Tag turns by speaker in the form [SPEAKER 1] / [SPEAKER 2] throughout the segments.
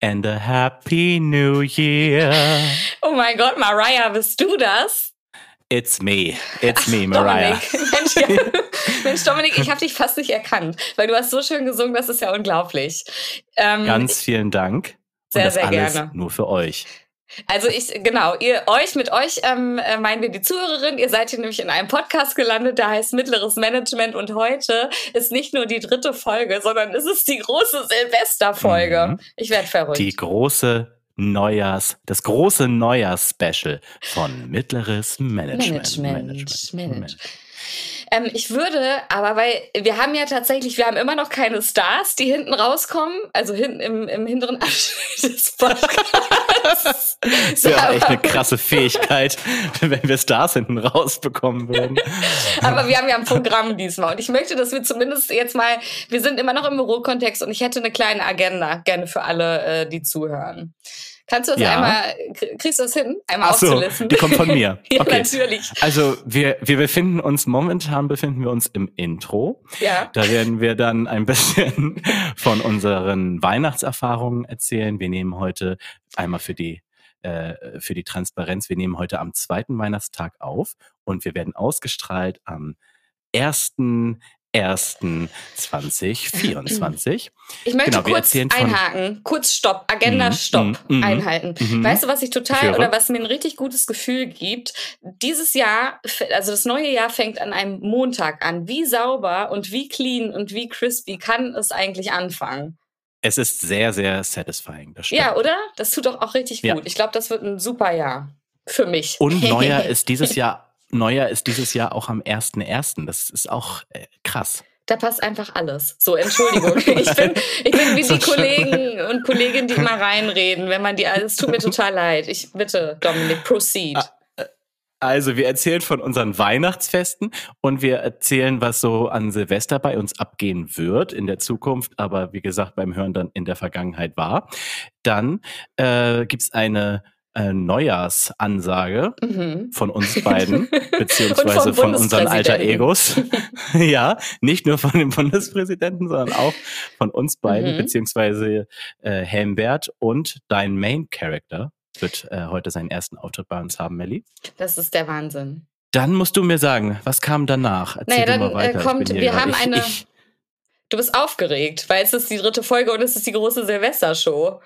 [SPEAKER 1] and a happy new year.
[SPEAKER 2] Oh mein Gott, Mariah, bist du das?
[SPEAKER 1] It's me. It's me, Mariah.
[SPEAKER 2] Dominik. Mensch, ja. Mensch, Dominik, ich habe dich fast nicht erkannt, weil du hast so schön gesungen, das ist ja unglaublich. Ähm,
[SPEAKER 1] Ganz vielen Dank.
[SPEAKER 2] Sehr, sehr gerne.
[SPEAKER 1] nur für euch.
[SPEAKER 2] Also ich, genau, ihr euch, mit euch ähm, äh, meinen wir die Zuhörerin. Ihr seid hier nämlich in einem Podcast gelandet, der heißt Mittleres Management und heute ist nicht nur die dritte Folge, sondern es ist die große Silvesterfolge.
[SPEAKER 1] Mhm.
[SPEAKER 2] Ich werde verrückt.
[SPEAKER 1] Die große Neujahrs, das große Neujahrs-Special von Mittleres Management.
[SPEAKER 2] Management. Management. Ähm, ich würde, aber weil wir haben ja tatsächlich, wir haben immer noch keine Stars, die hinten rauskommen, also hinten im, im hinteren Abschnitt des Podcasts.
[SPEAKER 1] Das wäre echt eine krasse Fähigkeit, wenn wir Stars hinten rausbekommen würden.
[SPEAKER 2] Aber wir haben ja ein Programm diesmal. Und ich möchte, dass wir zumindest jetzt mal, wir sind immer noch im Bürokontext und ich hätte eine kleine Agenda gerne für alle, äh, die zuhören. Kannst du das
[SPEAKER 1] Ja.
[SPEAKER 2] einmal, kriegst du das hin? Einmal
[SPEAKER 1] Ach so,
[SPEAKER 2] aufzulisten?
[SPEAKER 1] die kommt von mir.
[SPEAKER 2] ja,
[SPEAKER 1] Okay.
[SPEAKER 2] natürlich.
[SPEAKER 1] Also wir, wir befinden uns, momentan befinden wir uns im Intro.
[SPEAKER 2] Ja.
[SPEAKER 1] Da werden wir dann ein bisschen von unseren Weihnachtserfahrungen erzählen. Wir nehmen heute einmal für die äh, für die Transparenz, wir nehmen heute am zweiten Weihnachtstag auf und wir werden ausgestrahlt am 1.1.2024.
[SPEAKER 2] Ich möchte
[SPEAKER 1] Genau,
[SPEAKER 2] kurz einhaken. Kurz Stopp. Agenda
[SPEAKER 1] Mhm,
[SPEAKER 2] Stopp
[SPEAKER 1] mhm,
[SPEAKER 2] einhalten.
[SPEAKER 1] mhm.
[SPEAKER 2] Weißt du, was ich total oder was mir ein richtig gutes Gefühl gibt? Dieses Jahr, also das neue Jahr fängt an einem Montag an. Wie sauber und wie clean und wie crispy kann es eigentlich anfangen?
[SPEAKER 1] Es ist sehr, sehr satisfying. Das stimmt.
[SPEAKER 2] Ja, oder? Das tut doch auch richtig
[SPEAKER 1] Ja.
[SPEAKER 2] gut. Ich glaube, das wird ein super Jahr für mich.
[SPEAKER 1] Und Neujahr ist dieses Jahr, Neujahr ist dieses Jahr auch am 1.1. Das ist auch äh, krass.
[SPEAKER 2] Da passt einfach alles. So, Entschuldigung. Ich bin, ich bin wie die. Kollegen und Kolleginnen, die immer reinreden, wenn man die, es tut mir total leid. Ich bitte, Dominik, proceed.
[SPEAKER 1] Ah, Also wir erzählen von unseren Weihnachtsfesten und wir erzählen, was so an Silvester bei uns abgehen wird in der Zukunft, aber wie gesagt beim Hören dann in der Vergangenheit war. Dann äh, gibt's eine äh, Neujahrsansage
[SPEAKER 2] Mhm.
[SPEAKER 1] von uns beiden, beziehungsweise von unseren alter. Egos. ja, nicht nur von dem Bundespräsidenten, sondern auch von uns beiden,
[SPEAKER 2] Mhm.
[SPEAKER 1] beziehungsweise äh, Helmbert und dein Main Character wird äh, heute seinen ersten Auftritt bei uns haben, Melli.
[SPEAKER 2] Das ist der Wahnsinn.
[SPEAKER 1] Dann musst du mir sagen, was kam danach? Erzähl
[SPEAKER 2] Naja, dann
[SPEAKER 1] mal weiter.
[SPEAKER 2] äh, kommt, wir haben
[SPEAKER 1] ich,
[SPEAKER 2] eine.
[SPEAKER 1] Ich,
[SPEAKER 2] Du bist aufgeregt, weil es ist die dritte Folge und es ist die große Silvestershow.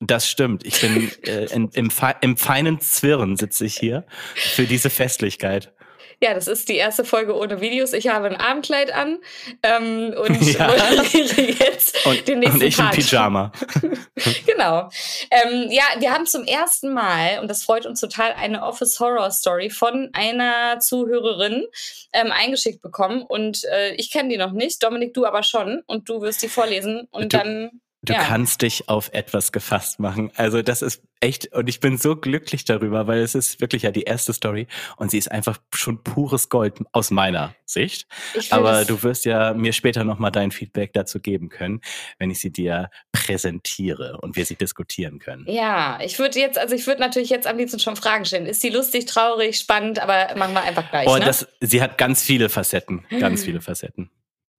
[SPEAKER 1] Das stimmt. Ich bin äh, in, im, im feinen Zwirren sitze ich hier für diese Festlichkeit.
[SPEAKER 2] Ja, das ist die erste Folge ohne Videos. Ich habe ein Abendkleid an ähm, und
[SPEAKER 1] Ja.
[SPEAKER 2] jetzt
[SPEAKER 1] Und,
[SPEAKER 2] den nächsten
[SPEAKER 1] und ich
[SPEAKER 2] Part.
[SPEAKER 1] Pyjama.
[SPEAKER 2] Genau. Ähm, ja, wir haben zum ersten Mal, und das freut uns total, eine Office Horror Story von einer Zuhörerin ähm, eingeschickt bekommen. Und äh, ich kenne die noch nicht, Dominik, du aber schon. Und du wirst die vorlesen. Und
[SPEAKER 1] Du-
[SPEAKER 2] dann.
[SPEAKER 1] Du
[SPEAKER 2] ja.
[SPEAKER 1] kannst dich auf etwas gefasst machen. Also das ist echt, und ich bin so glücklich darüber, weil es ist wirklich ja die erste Story und sie ist einfach schon pures Gold aus meiner Sicht. Aber du wirst ja mir später nochmal dein Feedback dazu geben können, wenn ich sie dir präsentiere und wir sie diskutieren können.
[SPEAKER 2] Ja, ich würde jetzt, also ich würde natürlich jetzt am liebsten schon Fragen stellen. Ist sie lustig, traurig, spannend, aber machen wir einfach gleich.
[SPEAKER 1] Oh,
[SPEAKER 2] ne?
[SPEAKER 1] das, sie hat ganz viele Facetten, ganz viele Facetten.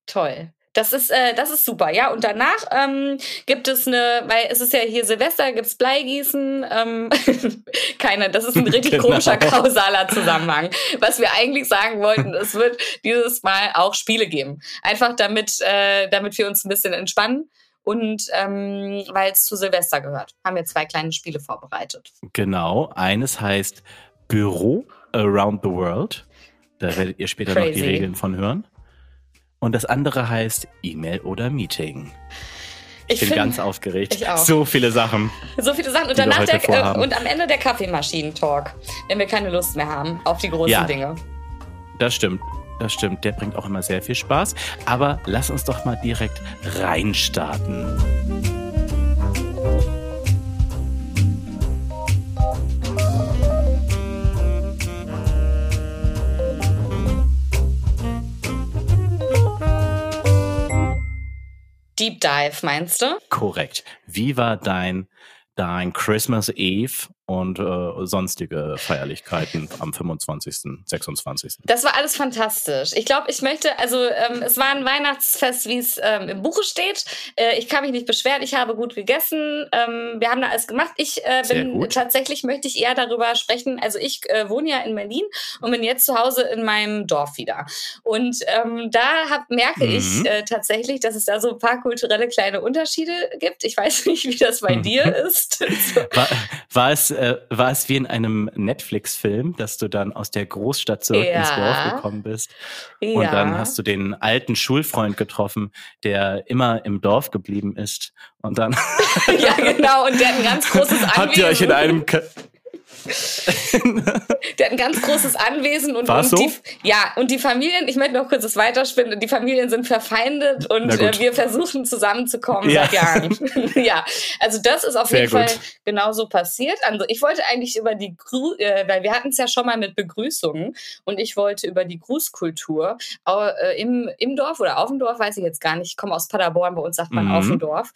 [SPEAKER 2] Toll. Das ist, äh, das ist super, ja. Und danach ähm, gibt es eine, weil es ist ja hier Silvester, gibt es Bleigießen. Ähm, keine, das ist ein richtig
[SPEAKER 1] Genau.
[SPEAKER 2] komischer kausaler Zusammenhang. Was wir eigentlich sagen wollten, es wird dieses Mal auch Spiele geben. Einfach damit, äh, damit wir uns ein bisschen entspannen. Und ähm, weil es zu Silvester gehört, haben wir zwei kleine Spiele vorbereitet.
[SPEAKER 1] Genau, eines heißt Büro Around the World. Da werdet ihr später noch die
[SPEAKER 2] Crazy.
[SPEAKER 1] Regeln von hören. Und das andere heißt E-Mail oder Meeting. Ich, bin
[SPEAKER 2] find-
[SPEAKER 1] ganz aufgeregt.
[SPEAKER 2] ich auch.
[SPEAKER 1] So viele Sachen.
[SPEAKER 2] So viele Sachen. Und danach der, äh,
[SPEAKER 1] vorhaben.
[SPEAKER 2] und am Ende der Kaffeemaschinen-Talk, wenn wir keine Lust mehr haben auf die großen
[SPEAKER 1] Ja.
[SPEAKER 2] Dinge.
[SPEAKER 1] Das stimmt. Das stimmt. Der bringt auch immer sehr viel Spaß. Aber lass uns doch mal direkt reinstarten.
[SPEAKER 2] Deep Dive, meinst du?
[SPEAKER 1] Korrekt. Wie war dein, dein Christmas Eve und äh, sonstige Feierlichkeiten am 25., 26.
[SPEAKER 2] Das war alles fantastisch. Ich glaube, ich möchte, also ähm, es war ein Weihnachtsfest, wie es ähm, im Buche steht. Äh, ich kann mich nicht beschweren, ich habe gut gegessen. Ähm, wir haben da alles gemacht. Ich äh, bin tatsächlich, möchte ich eher darüber sprechen. Also ich äh, wohne ja in Berlin und bin jetzt zu Hause in meinem Dorf wieder. Und ähm, da hab, merke mhm. ich äh, tatsächlich, dass es da so ein paar kulturelle kleine Unterschiede gibt. Ich weiß nicht, wie das bei mhm. dir ist.
[SPEAKER 1] war, war es äh, war es wie in einem Netflix-Film, dass du dann aus der Großstadt zurück ja. ins Dorf gekommen bist. Ja. Und dann hast du den alten Schulfreund getroffen, der immer im Dorf geblieben ist. Und dann.
[SPEAKER 2] ja, genau. Und der hat ein ganz großes Anwesen.
[SPEAKER 1] Habt ihr euch in einem
[SPEAKER 2] der hat ein ganz großes Anwesen und,
[SPEAKER 1] und
[SPEAKER 2] so? die, ja, und die Familien, ich möchte noch kurz das weiterspinnen, die Familien sind verfeindet und äh, wir versuchen zusammenzukommen ja. seit Jahren. ja, also das ist auf Sehr jeden gut. Fall genauso passiert. Also ich wollte eigentlich über die, Gru äh, weil wir hatten es ja schon mal mit Begrüßungen und ich wollte über die Grußkultur äh, im, im Dorf oder auf dem Dorf, weiß ich jetzt gar nicht, ich komme aus Paderborn, bei uns sagt man mhm. auf dem Dorf,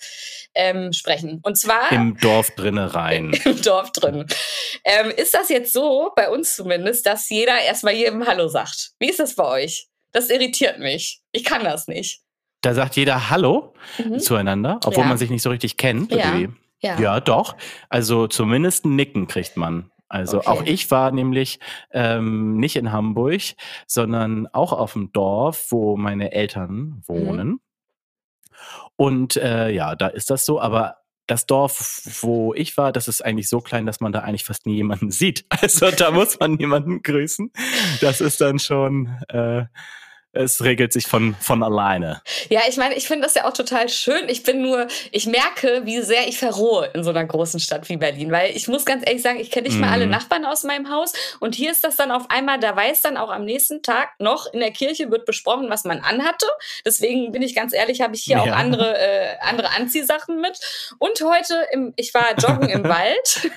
[SPEAKER 2] ähm, sprechen. Und zwar...
[SPEAKER 1] Im Dorf drinne rein.
[SPEAKER 2] Im Dorf drin. Ähm, ist das jetzt so, bei uns zumindest, dass jeder erstmal jedem Hallo sagt? Wie ist das bei euch? Das irritiert mich. Ich kann das nicht.
[SPEAKER 1] Da sagt jeder Hallo mhm. zueinander, obwohl ja. man sich nicht so richtig kennt. Ja. Ja. ja, doch. Also zumindest ein Nicken kriegt man. Also okay. auch ich war nämlich ähm, nicht in Hamburg, sondern auch auf dem Dorf, wo meine Eltern wohnen. Mhm. Und äh, ja, da ist das so, aber das Dorf, wo ich war, das ist eigentlich so klein, dass man da eigentlich fast nie jemanden sieht. Also da muss man niemanden grüßen. Das ist dann schon äh, es regelt sich von, von alleine.
[SPEAKER 2] Ja, ich meine, ich finde das ja auch total schön. Ich bin nur, ich merke, wie sehr ich verrohe in so einer großen Stadt wie Berlin, weil ich muss ganz ehrlich sagen, ich kenne nicht mal alle mhm. Nachbarn aus meinem Haus und hier ist das dann auf einmal, da weiß dann auch am nächsten Tag noch in der Kirche wird besprochen, was man anhatte. Deswegen bin ich ganz ehrlich, habe ich hier ja. auch andere, äh, andere Anziehsachen mit. Und heute, im, ich war joggen im Wald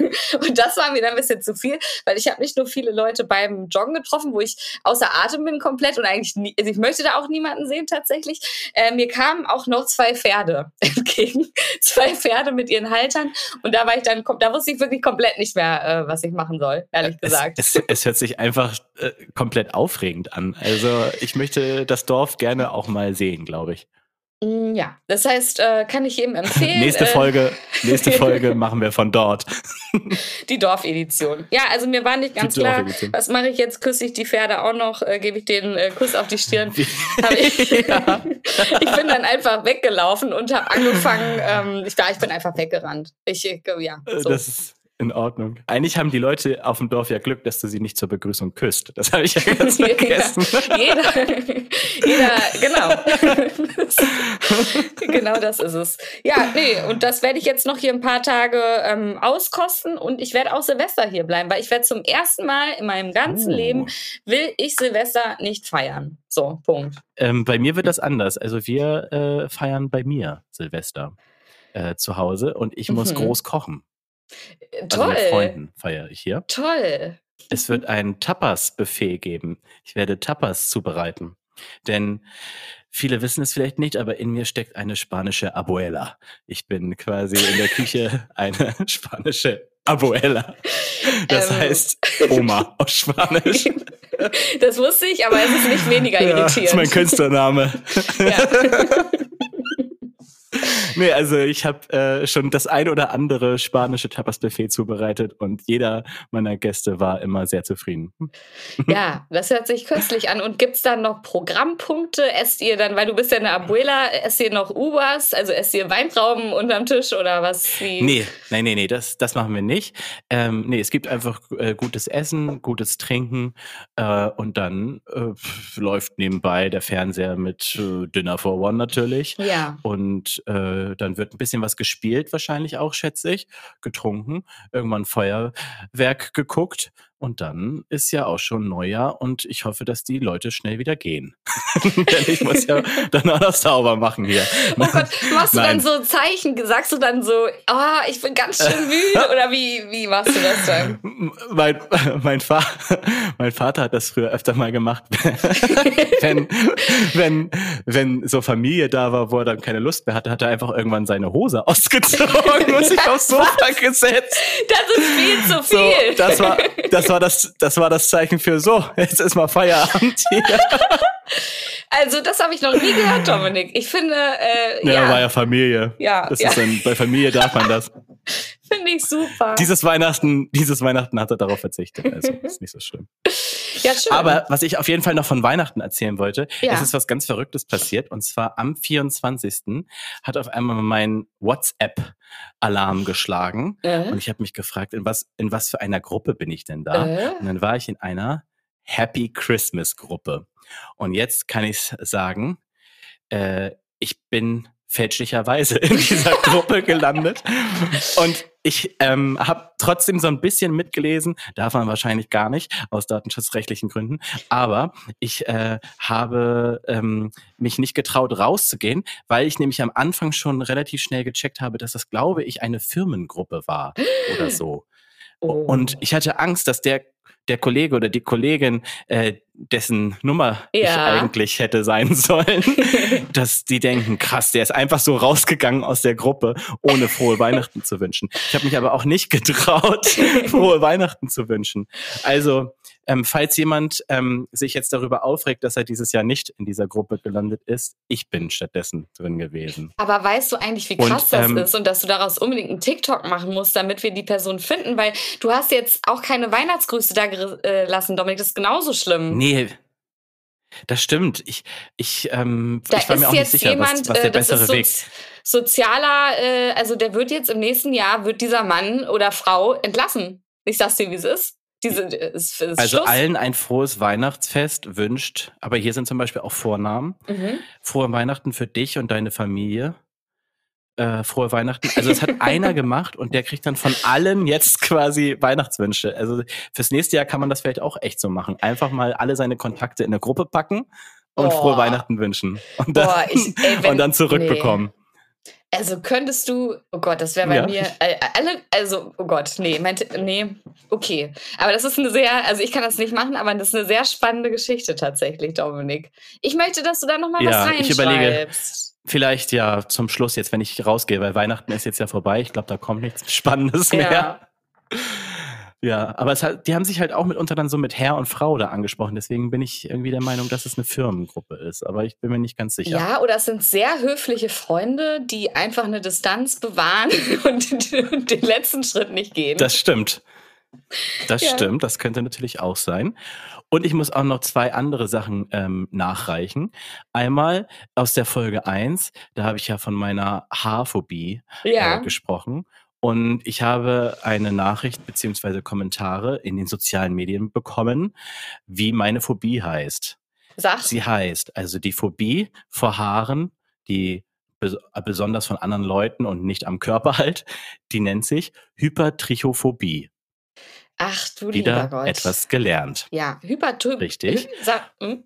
[SPEAKER 2] und das war mir dann ein bisschen zu viel, weil ich habe nicht nur viele Leute beim Joggen getroffen, wo ich außer Atem bin komplett und eigentlich nie, also ich möchte da auch niemanden sehen tatsächlich. Äh, mir kamen auch noch zwei Pferde entgegen. zwei Pferde mit ihren Haltern. Und da war ich dann, da wusste ich wirklich komplett nicht mehr, äh, was ich machen soll, ehrlich gesagt.
[SPEAKER 1] Es, es, es hört sich einfach äh, komplett aufregend an. Also ich möchte das Dorf gerne auch mal sehen, glaube ich.
[SPEAKER 2] Mm, ja, das heißt, äh, kann ich jedem empfehlen.
[SPEAKER 1] nächste äh, Folge, nächste Folge machen wir von dort.
[SPEAKER 2] die Dorfedition. Ja, also mir war nicht ganz klar, was mache ich jetzt? Küsse ich die Pferde auch noch? Äh, Gebe ich den Kuss auf die Stirn? Ich, ich, bin dann einfach weggelaufen und habe angefangen. Ähm, ich, ich bin einfach weggerannt. Ich, ja.
[SPEAKER 1] So. Das ist in Ordnung. Eigentlich haben die Leute auf dem Dorf ja Glück, dass du sie nicht zur Begrüßung küsst. Das habe ich ja ganz vergessen.
[SPEAKER 2] jeder, jeder, genau. genau das ist es. Ja, nee, und das werde ich jetzt noch hier ein paar Tage ähm, auskosten und ich werde auch Silvester hier bleiben, weil ich werde zum ersten Mal in meinem ganzen oh. Leben, will ich Silvester nicht feiern. So, Punkt.
[SPEAKER 1] Ähm, bei mir wird das anders. Also wir äh, feiern bei mir Silvester äh, zu Hause und ich muss mhm. groß kochen.
[SPEAKER 2] Toll. Also
[SPEAKER 1] mit Freunden feiere ich hier.
[SPEAKER 2] Toll.
[SPEAKER 1] Es wird ein Tapas-Buffet geben. Ich werde Tapas zubereiten. Denn viele wissen es vielleicht nicht, aber in mir steckt eine spanische Abuela. Ich bin quasi in der Küche eine spanische Abuela. Das ähm. heißt Oma auf Spanisch.
[SPEAKER 2] Das wusste ich, aber es ist nicht weniger irritierend. Ja, das
[SPEAKER 1] ist mein Künstlername. Ja. nee, also ich habe äh, schon das ein oder andere spanische Tapas-Buffet zubereitet und jeder meiner Gäste war immer sehr zufrieden.
[SPEAKER 2] ja, das hört sich köstlich an. Und gibt es dann noch Programmpunkte? Esst ihr dann, weil du bist ja eine Abuela, esst ihr noch Ubers, also esst ihr Weintrauben unterm Tisch oder was?
[SPEAKER 1] Wie? Nee, nee, nee, nee, das, das machen wir nicht. Ähm, nee, es gibt einfach äh, gutes Essen, gutes Trinken äh, und dann äh, läuft nebenbei der Fernseher mit äh, Dinner for One natürlich.
[SPEAKER 2] Ja.
[SPEAKER 1] Und äh, dann wird ein bisschen was gespielt, wahrscheinlich auch, schätze ich, getrunken, irgendwann Feuerwerk geguckt Und dann ist ja auch schon Neujahr und ich hoffe, dass die Leute schnell wieder gehen. Denn ich muss ja dann noch sauber machen hier.
[SPEAKER 2] Oh Gott, machst du Nein. dann so Zeichen? Sagst du dann so, oh, ich bin ganz schön müde? Oder wie, wie machst du das dann?
[SPEAKER 1] Mein, mein, Fa mein Vater hat das früher öfter mal gemacht, wenn, wenn, wenn so Familie da war, wo er dann keine Lust mehr hatte, hat er einfach irgendwann seine Hose ausgezogen und sich aufs Sofa gesetzt.
[SPEAKER 2] Das ist viel zu viel.
[SPEAKER 1] So, das war, das war das, das war das Zeichen für so, jetzt ist mal Feierabend hier.
[SPEAKER 2] Also, das habe ich noch nie gehört, Dominik. Ich finde, äh,
[SPEAKER 1] ja, ja. war ja Familie. Ja, das ja. Ist ein, bei Familie darf man das.
[SPEAKER 2] Finde ich super.
[SPEAKER 1] Dieses Weihnachten, dieses Weihnachten hat er darauf verzichtet. Also ist nicht so schlimm. Ja, schön. Aber was ich auf jeden Fall noch von Weihnachten erzählen wollte, ja. es ist was ganz Verrücktes passiert. Und zwar am 24. hat auf einmal mein WhatsApp-Alarm geschlagen. Äh? Und ich habe mich gefragt, in was, in was für einer Gruppe bin ich denn da? Äh? Und dann war ich in einer Happy Christmas Gruppe. Und jetzt kann ich sagen, äh, ich bin fälschlicherweise in dieser Gruppe gelandet. Und ich ähm, habe trotzdem so ein bisschen mitgelesen, darf man wahrscheinlich gar nicht aus datenschutzrechtlichen Gründen, aber ich äh, habe ähm, mich nicht getraut rauszugehen, weil ich nämlich am Anfang schon relativ schnell gecheckt habe, dass das, glaube ich, eine Firmengruppe war oder so. Oh. Und ich hatte Angst, dass der der Kollege oder die Kollegin, äh, dessen Nummer ja. ich eigentlich hätte sein sollen, dass die denken, krass, der ist einfach so rausgegangen aus der Gruppe, ohne frohe Weihnachten zu wünschen. Ich habe mich aber auch nicht getraut, frohe Weihnachten zu wünschen. Also, ähm, falls jemand ähm, sich jetzt darüber aufregt, dass er dieses Jahr nicht in dieser Gruppe gelandet ist, ich bin stattdessen drin gewesen.
[SPEAKER 2] Aber weißt du eigentlich, wie krass und, das ähm, ist und dass du daraus unbedingt einen TikTok machen musst, damit wir die Person finden? Weil du hast jetzt auch keine Weihnachtsgrüße da gelassen, äh, Dominik. Das ist genauso schlimm.
[SPEAKER 1] Nee, das stimmt. Ich, ich, ähm, da ich war mir auch nicht sicher, jemand, was, was der äh, bessere Weg ist.
[SPEAKER 2] Sozialer, äh, also der wird jetzt im nächsten Jahr, wird dieser Mann oder Frau entlassen. Ich sag's dir, wie es ist. Diese, ist, ist
[SPEAKER 1] also Schluss. allen ein frohes Weihnachtsfest wünscht, aber hier sind zum Beispiel auch Vornamen. Mhm. Frohe Weihnachten für dich und deine Familie äh, frohe Weihnachten. Also das hat einer gemacht und der kriegt dann von allen jetzt quasi Weihnachtswünsche. Also fürs nächste Jahr kann man das vielleicht auch echt so machen. Einfach mal alle seine Kontakte in eine Gruppe packen und oh. frohe Weihnachten wünschen. Und dann, Boah, ich, ey, wenn, und dann zurückbekommen. Nee.
[SPEAKER 2] Also könntest du, oh Gott, das wäre bei ja. mir, äh, alle, also, oh Gott, nee, meinte, nee, okay. Aber das ist eine sehr, also ich kann das nicht machen, aber das ist eine sehr spannende Geschichte tatsächlich, Dominik. Ich möchte, dass du da nochmal ja, was reinschreibst. Ich überlege,
[SPEAKER 1] Vielleicht ja zum Schluss jetzt, wenn ich rausgehe, weil Weihnachten ist jetzt ja vorbei. Ich glaube, da kommt nichts Spannendes mehr. Ja. Ja, aber hat, die haben sich halt auch mitunter dann so mit Herr und Frau da angesprochen. Deswegen bin ich irgendwie der Meinung, dass es eine Firmengruppe ist. Aber ich bin mir nicht ganz sicher.
[SPEAKER 2] Ja, oder es sind sehr höfliche Freunde, die einfach eine Distanz bewahren und den letzten Schritt nicht gehen.
[SPEAKER 1] Das stimmt. Das ja. stimmt, das könnte natürlich auch sein. Und ich muss auch noch zwei andere Sachen ähm, nachreichen. Einmal aus der Folge 1, da habe ich ja von meiner Haarphobie ja. äh, gesprochen. Und ich habe eine Nachricht beziehungsweise Kommentare in den sozialen Medien bekommen, wie meine Phobie heißt. Sag. Sie heißt, also die Phobie vor Haaren, die besonders von anderen Leuten und nicht am Körper halt, die nennt sich Hypertrichophobie.
[SPEAKER 2] Ach du
[SPEAKER 1] Wieder
[SPEAKER 2] lieber Gott.
[SPEAKER 1] etwas gelernt.
[SPEAKER 2] Ja, Hypertryp.
[SPEAKER 1] Richtig. Hy hm?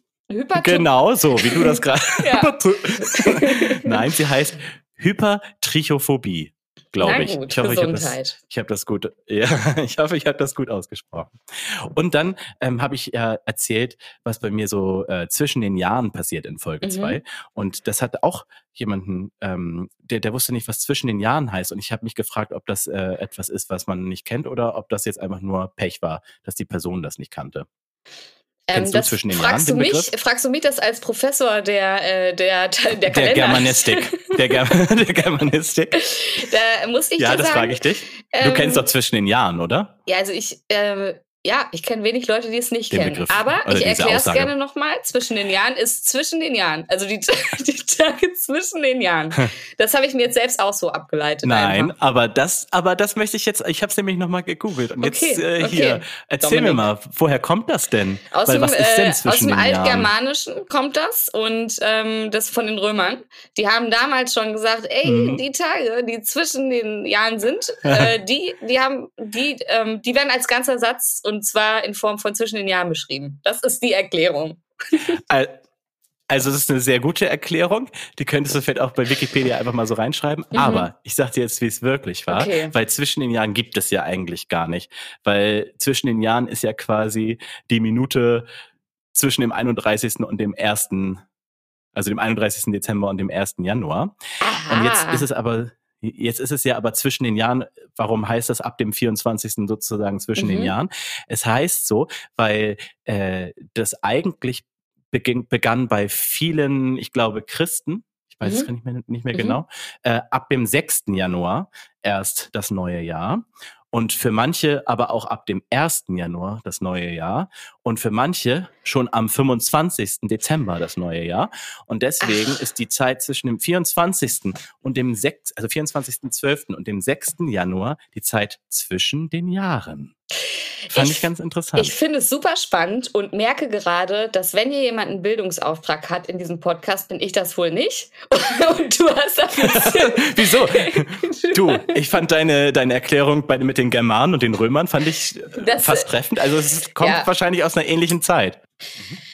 [SPEAKER 1] Genau, so wie du das gerade. Nein, sie heißt Hypertrichophobie glaube ich.
[SPEAKER 2] Gut,
[SPEAKER 1] ich hoffe,
[SPEAKER 2] Gesundheit.
[SPEAKER 1] ich habe das, hab das, gut. Ja, ich hoffe, ich habe das gut ausgesprochen. Und dann ähm, habe ich ja erzählt, was bei mir so äh, zwischen den Jahren passiert in Folge 2. Mhm. Und das hat auch jemanden, ähm, der, der wusste nicht, was zwischen den Jahren heißt. Und ich habe mich gefragt, ob das äh, etwas ist, was man nicht kennt, oder ob das jetzt einfach nur Pech war, dass die Person das nicht kannte.
[SPEAKER 2] Kennst ähm, du zwischen den fragst Jahren du mich, Fragst du mich das als Professor der, äh, der, der, der
[SPEAKER 1] Germanistik. Der, Ger der Germanistik.
[SPEAKER 2] Da muss ich
[SPEAKER 1] Ja,
[SPEAKER 2] das
[SPEAKER 1] frage ich dich. Du ähm, kennst doch zwischen den Jahren, oder?
[SPEAKER 2] Ja, also ich, äh, ja, ich kenne wenig Leute, die es nicht den kennen. Begriff, Aber ich erkläre es gerne nochmal. Zwischen den Jahren ist zwischen den Jahren. Also die, die Tage zwischen den Jahren. Das habe ich mir jetzt selbst auch so abgeleitet.
[SPEAKER 1] Nein, einfach. aber das, aber das möchte ich jetzt, ich habe es nämlich nochmal gegoogelt. Und okay, jetzt äh, hier, okay. erzähl Dominik. mir mal, woher kommt das denn?
[SPEAKER 2] Aus Weil, dem, was ist denn äh, zwischen äh, aus dem Altgermanischen kommt das und ähm, das von den Römern. Die haben damals schon gesagt, ey, mhm. die Tage, die zwischen den Jahren sind, äh, die, die haben, die, ähm, die werden als ganzer Satz und zwar in Form von zwischen den Jahren beschrieben. Das ist die Erklärung.
[SPEAKER 1] Also, das ist eine sehr gute Erklärung. Die könntest du vielleicht auch bei Wikipedia einfach mal so reinschreiben. Mhm. Aber ich sag dir jetzt, wie es wirklich war. Okay. Weil zwischen den Jahren gibt es ja eigentlich gar nicht. Weil zwischen den Jahren ist ja quasi die Minute zwischen dem 31. und dem 1., also dem 31. Dezember und dem 1. Januar. Aha. Und jetzt ist es aber Jetzt ist es ja aber zwischen den Jahren, warum heißt das ab dem 24. sozusagen zwischen mhm. den Jahren? Es heißt so, weil äh, das eigentlich beging, begann bei vielen, ich glaube, Christen, ich weiß mhm. es nicht mehr, nicht mehr mhm. genau, äh, ab dem 6. Januar erst das neue Jahr und für manche aber auch ab dem 1. Januar das neue Jahr und für manche schon am 25. Dezember das neue Jahr. Und deswegen Ach. ist die Zeit zwischen dem 24. und dem 6., also 24.12. und dem 6. Januar die Zeit zwischen den Jahren. Fand ich, ich, ganz interessant.
[SPEAKER 2] Ich finde es super spannend und merke gerade, dass wenn hier jemand einen Bildungsauftrag hat in diesem Podcast, bin ich das wohl nicht. und du hast das
[SPEAKER 1] Wieso? du, ich fand deine, deine Erklärung bei, mit den Germanen und den Römern fand ich das, fast treffend. Also es kommt ja. wahrscheinlich aus einer ähnlichen Zeit.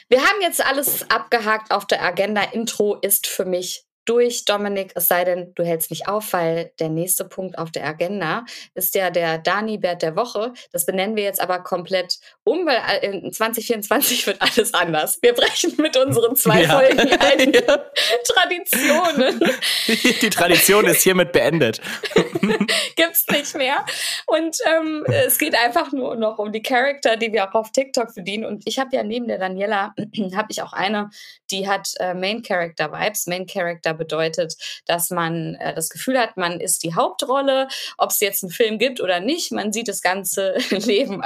[SPEAKER 2] Wir haben jetzt alles abgehakt auf der Agenda. Intro ist für mich durch, Dominik, es sei denn, du hältst mich auf, weil der nächste Punkt auf der Agenda ist ja der Dani-Bert der Woche. Das benennen wir jetzt aber komplett um, weil in 2024 wird alles anders. Wir brechen mit unseren zwei ja. Folgen alten ja. Traditionen.
[SPEAKER 1] Die Tradition ist hiermit beendet.
[SPEAKER 2] Gibt's nicht mehr. Und ähm, es geht einfach nur noch um die Charakter, die wir auch auf TikTok verdienen. Und ich habe ja neben der Daniela, habe ich auch eine, die hat äh, Main Character Vibes. Main Character bedeutet, dass man äh, das Gefühl hat, man ist die Hauptrolle, ob es jetzt einen Film gibt oder nicht. Man sieht das ganze Leben.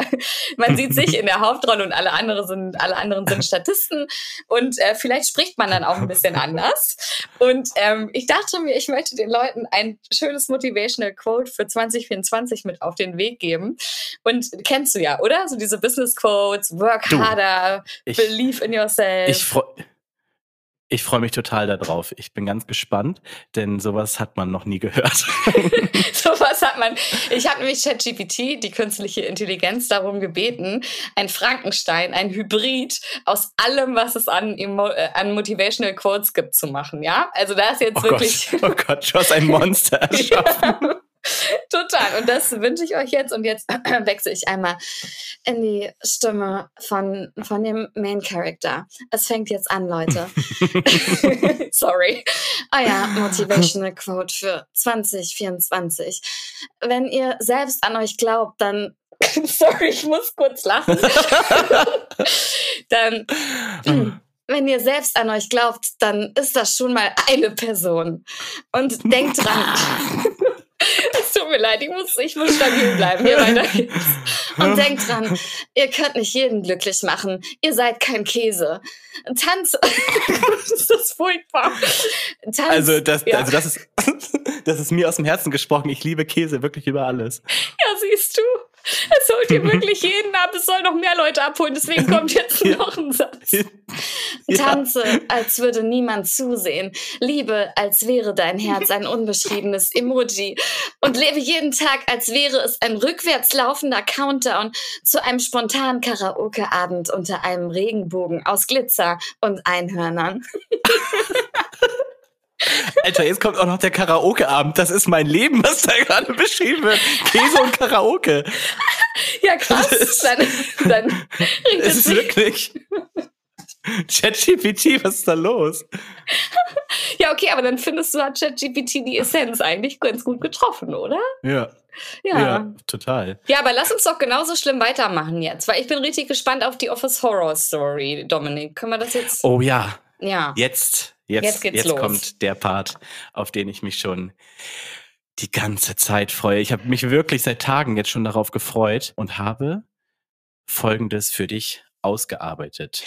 [SPEAKER 2] man sieht sich in der Hauptrolle und alle, andere sind, alle anderen sind Statisten. Und äh, vielleicht spricht man dann auch ein bisschen anders. Und ähm, ich dachte mir, ich möchte den Leuten ein schönes Motivational Quote für 2024 mit auf den Weg geben. Und kennst du ja, oder? So diese Business Quotes, work du, harder, ich, believe in yourself.
[SPEAKER 1] Ich freue ich freue mich total darauf. Ich bin ganz gespannt, denn sowas hat man noch nie gehört.
[SPEAKER 2] sowas hat man. Ich habe nämlich ChatGPT, die künstliche Intelligenz, darum gebeten, ein Frankenstein, ein Hybrid aus allem, was es an, äh, an Motivational Quotes gibt, zu machen. Ja, also da ist jetzt oh wirklich.
[SPEAKER 1] Gott. Oh Gott, du hast ein Monster erschaffen.
[SPEAKER 2] ja. Total. Und das wünsche ich euch jetzt. Und jetzt wechsle ich einmal in die Stimme von, von dem Main Character. Es fängt jetzt an, Leute. Sorry. Ja, Motivational Quote für 2024. Wenn ihr selbst an euch glaubt, dann Sorry, ich muss kurz lachen. dann wenn ihr selbst an euch glaubt, dann ist das schon mal eine Person. Und denkt dran. Tut mir leid, ich muss, ich muss stabil bleiben. Hier weiter geht's. Und denkt dran, ihr könnt nicht jeden glücklich machen. Ihr seid kein Käse. Tanz. das ist furchtbar.
[SPEAKER 1] Tanz. Also das, ja. also das ist, das ist mir aus dem Herzen gesprochen. Ich liebe Käse wirklich über alles.
[SPEAKER 2] Ja, siehst du. Es holt hier wirklich jeden ab. Es soll noch mehr Leute abholen. Deswegen kommt jetzt noch ein Satz. Tanze, als würde niemand zusehen. Liebe, als wäre dein Herz ein unbeschriebenes Emoji. Und lebe jeden Tag, als wäre es ein rückwärts laufender Countdown zu einem spontanen Karaoke-Abend unter einem Regenbogen aus Glitzer und Einhörnern.
[SPEAKER 1] Alter, jetzt kommt auch noch der Karaoke-Abend. Das ist mein Leben, was da gerade beschrieben wird. Käse und Karaoke.
[SPEAKER 2] Ja, krass. Dann, dann
[SPEAKER 1] es ist wirklich. ChatGPT, was ist da los?
[SPEAKER 2] Ja, okay, aber dann findest du, hat ChatGPT die Essenz eigentlich ganz gut getroffen, oder?
[SPEAKER 1] Ja. Ja. ja, total.
[SPEAKER 2] Ja, aber lass uns doch genauso schlimm weitermachen jetzt, weil ich bin richtig gespannt auf die Office Horror Story, Dominik. Können wir das jetzt?
[SPEAKER 1] Oh ja. Ja. Jetzt Jetzt, jetzt, jetzt kommt der Part, auf den ich mich schon die ganze Zeit freue. Ich habe mich wirklich seit Tagen jetzt schon darauf gefreut und habe Folgendes für dich ausgearbeitet.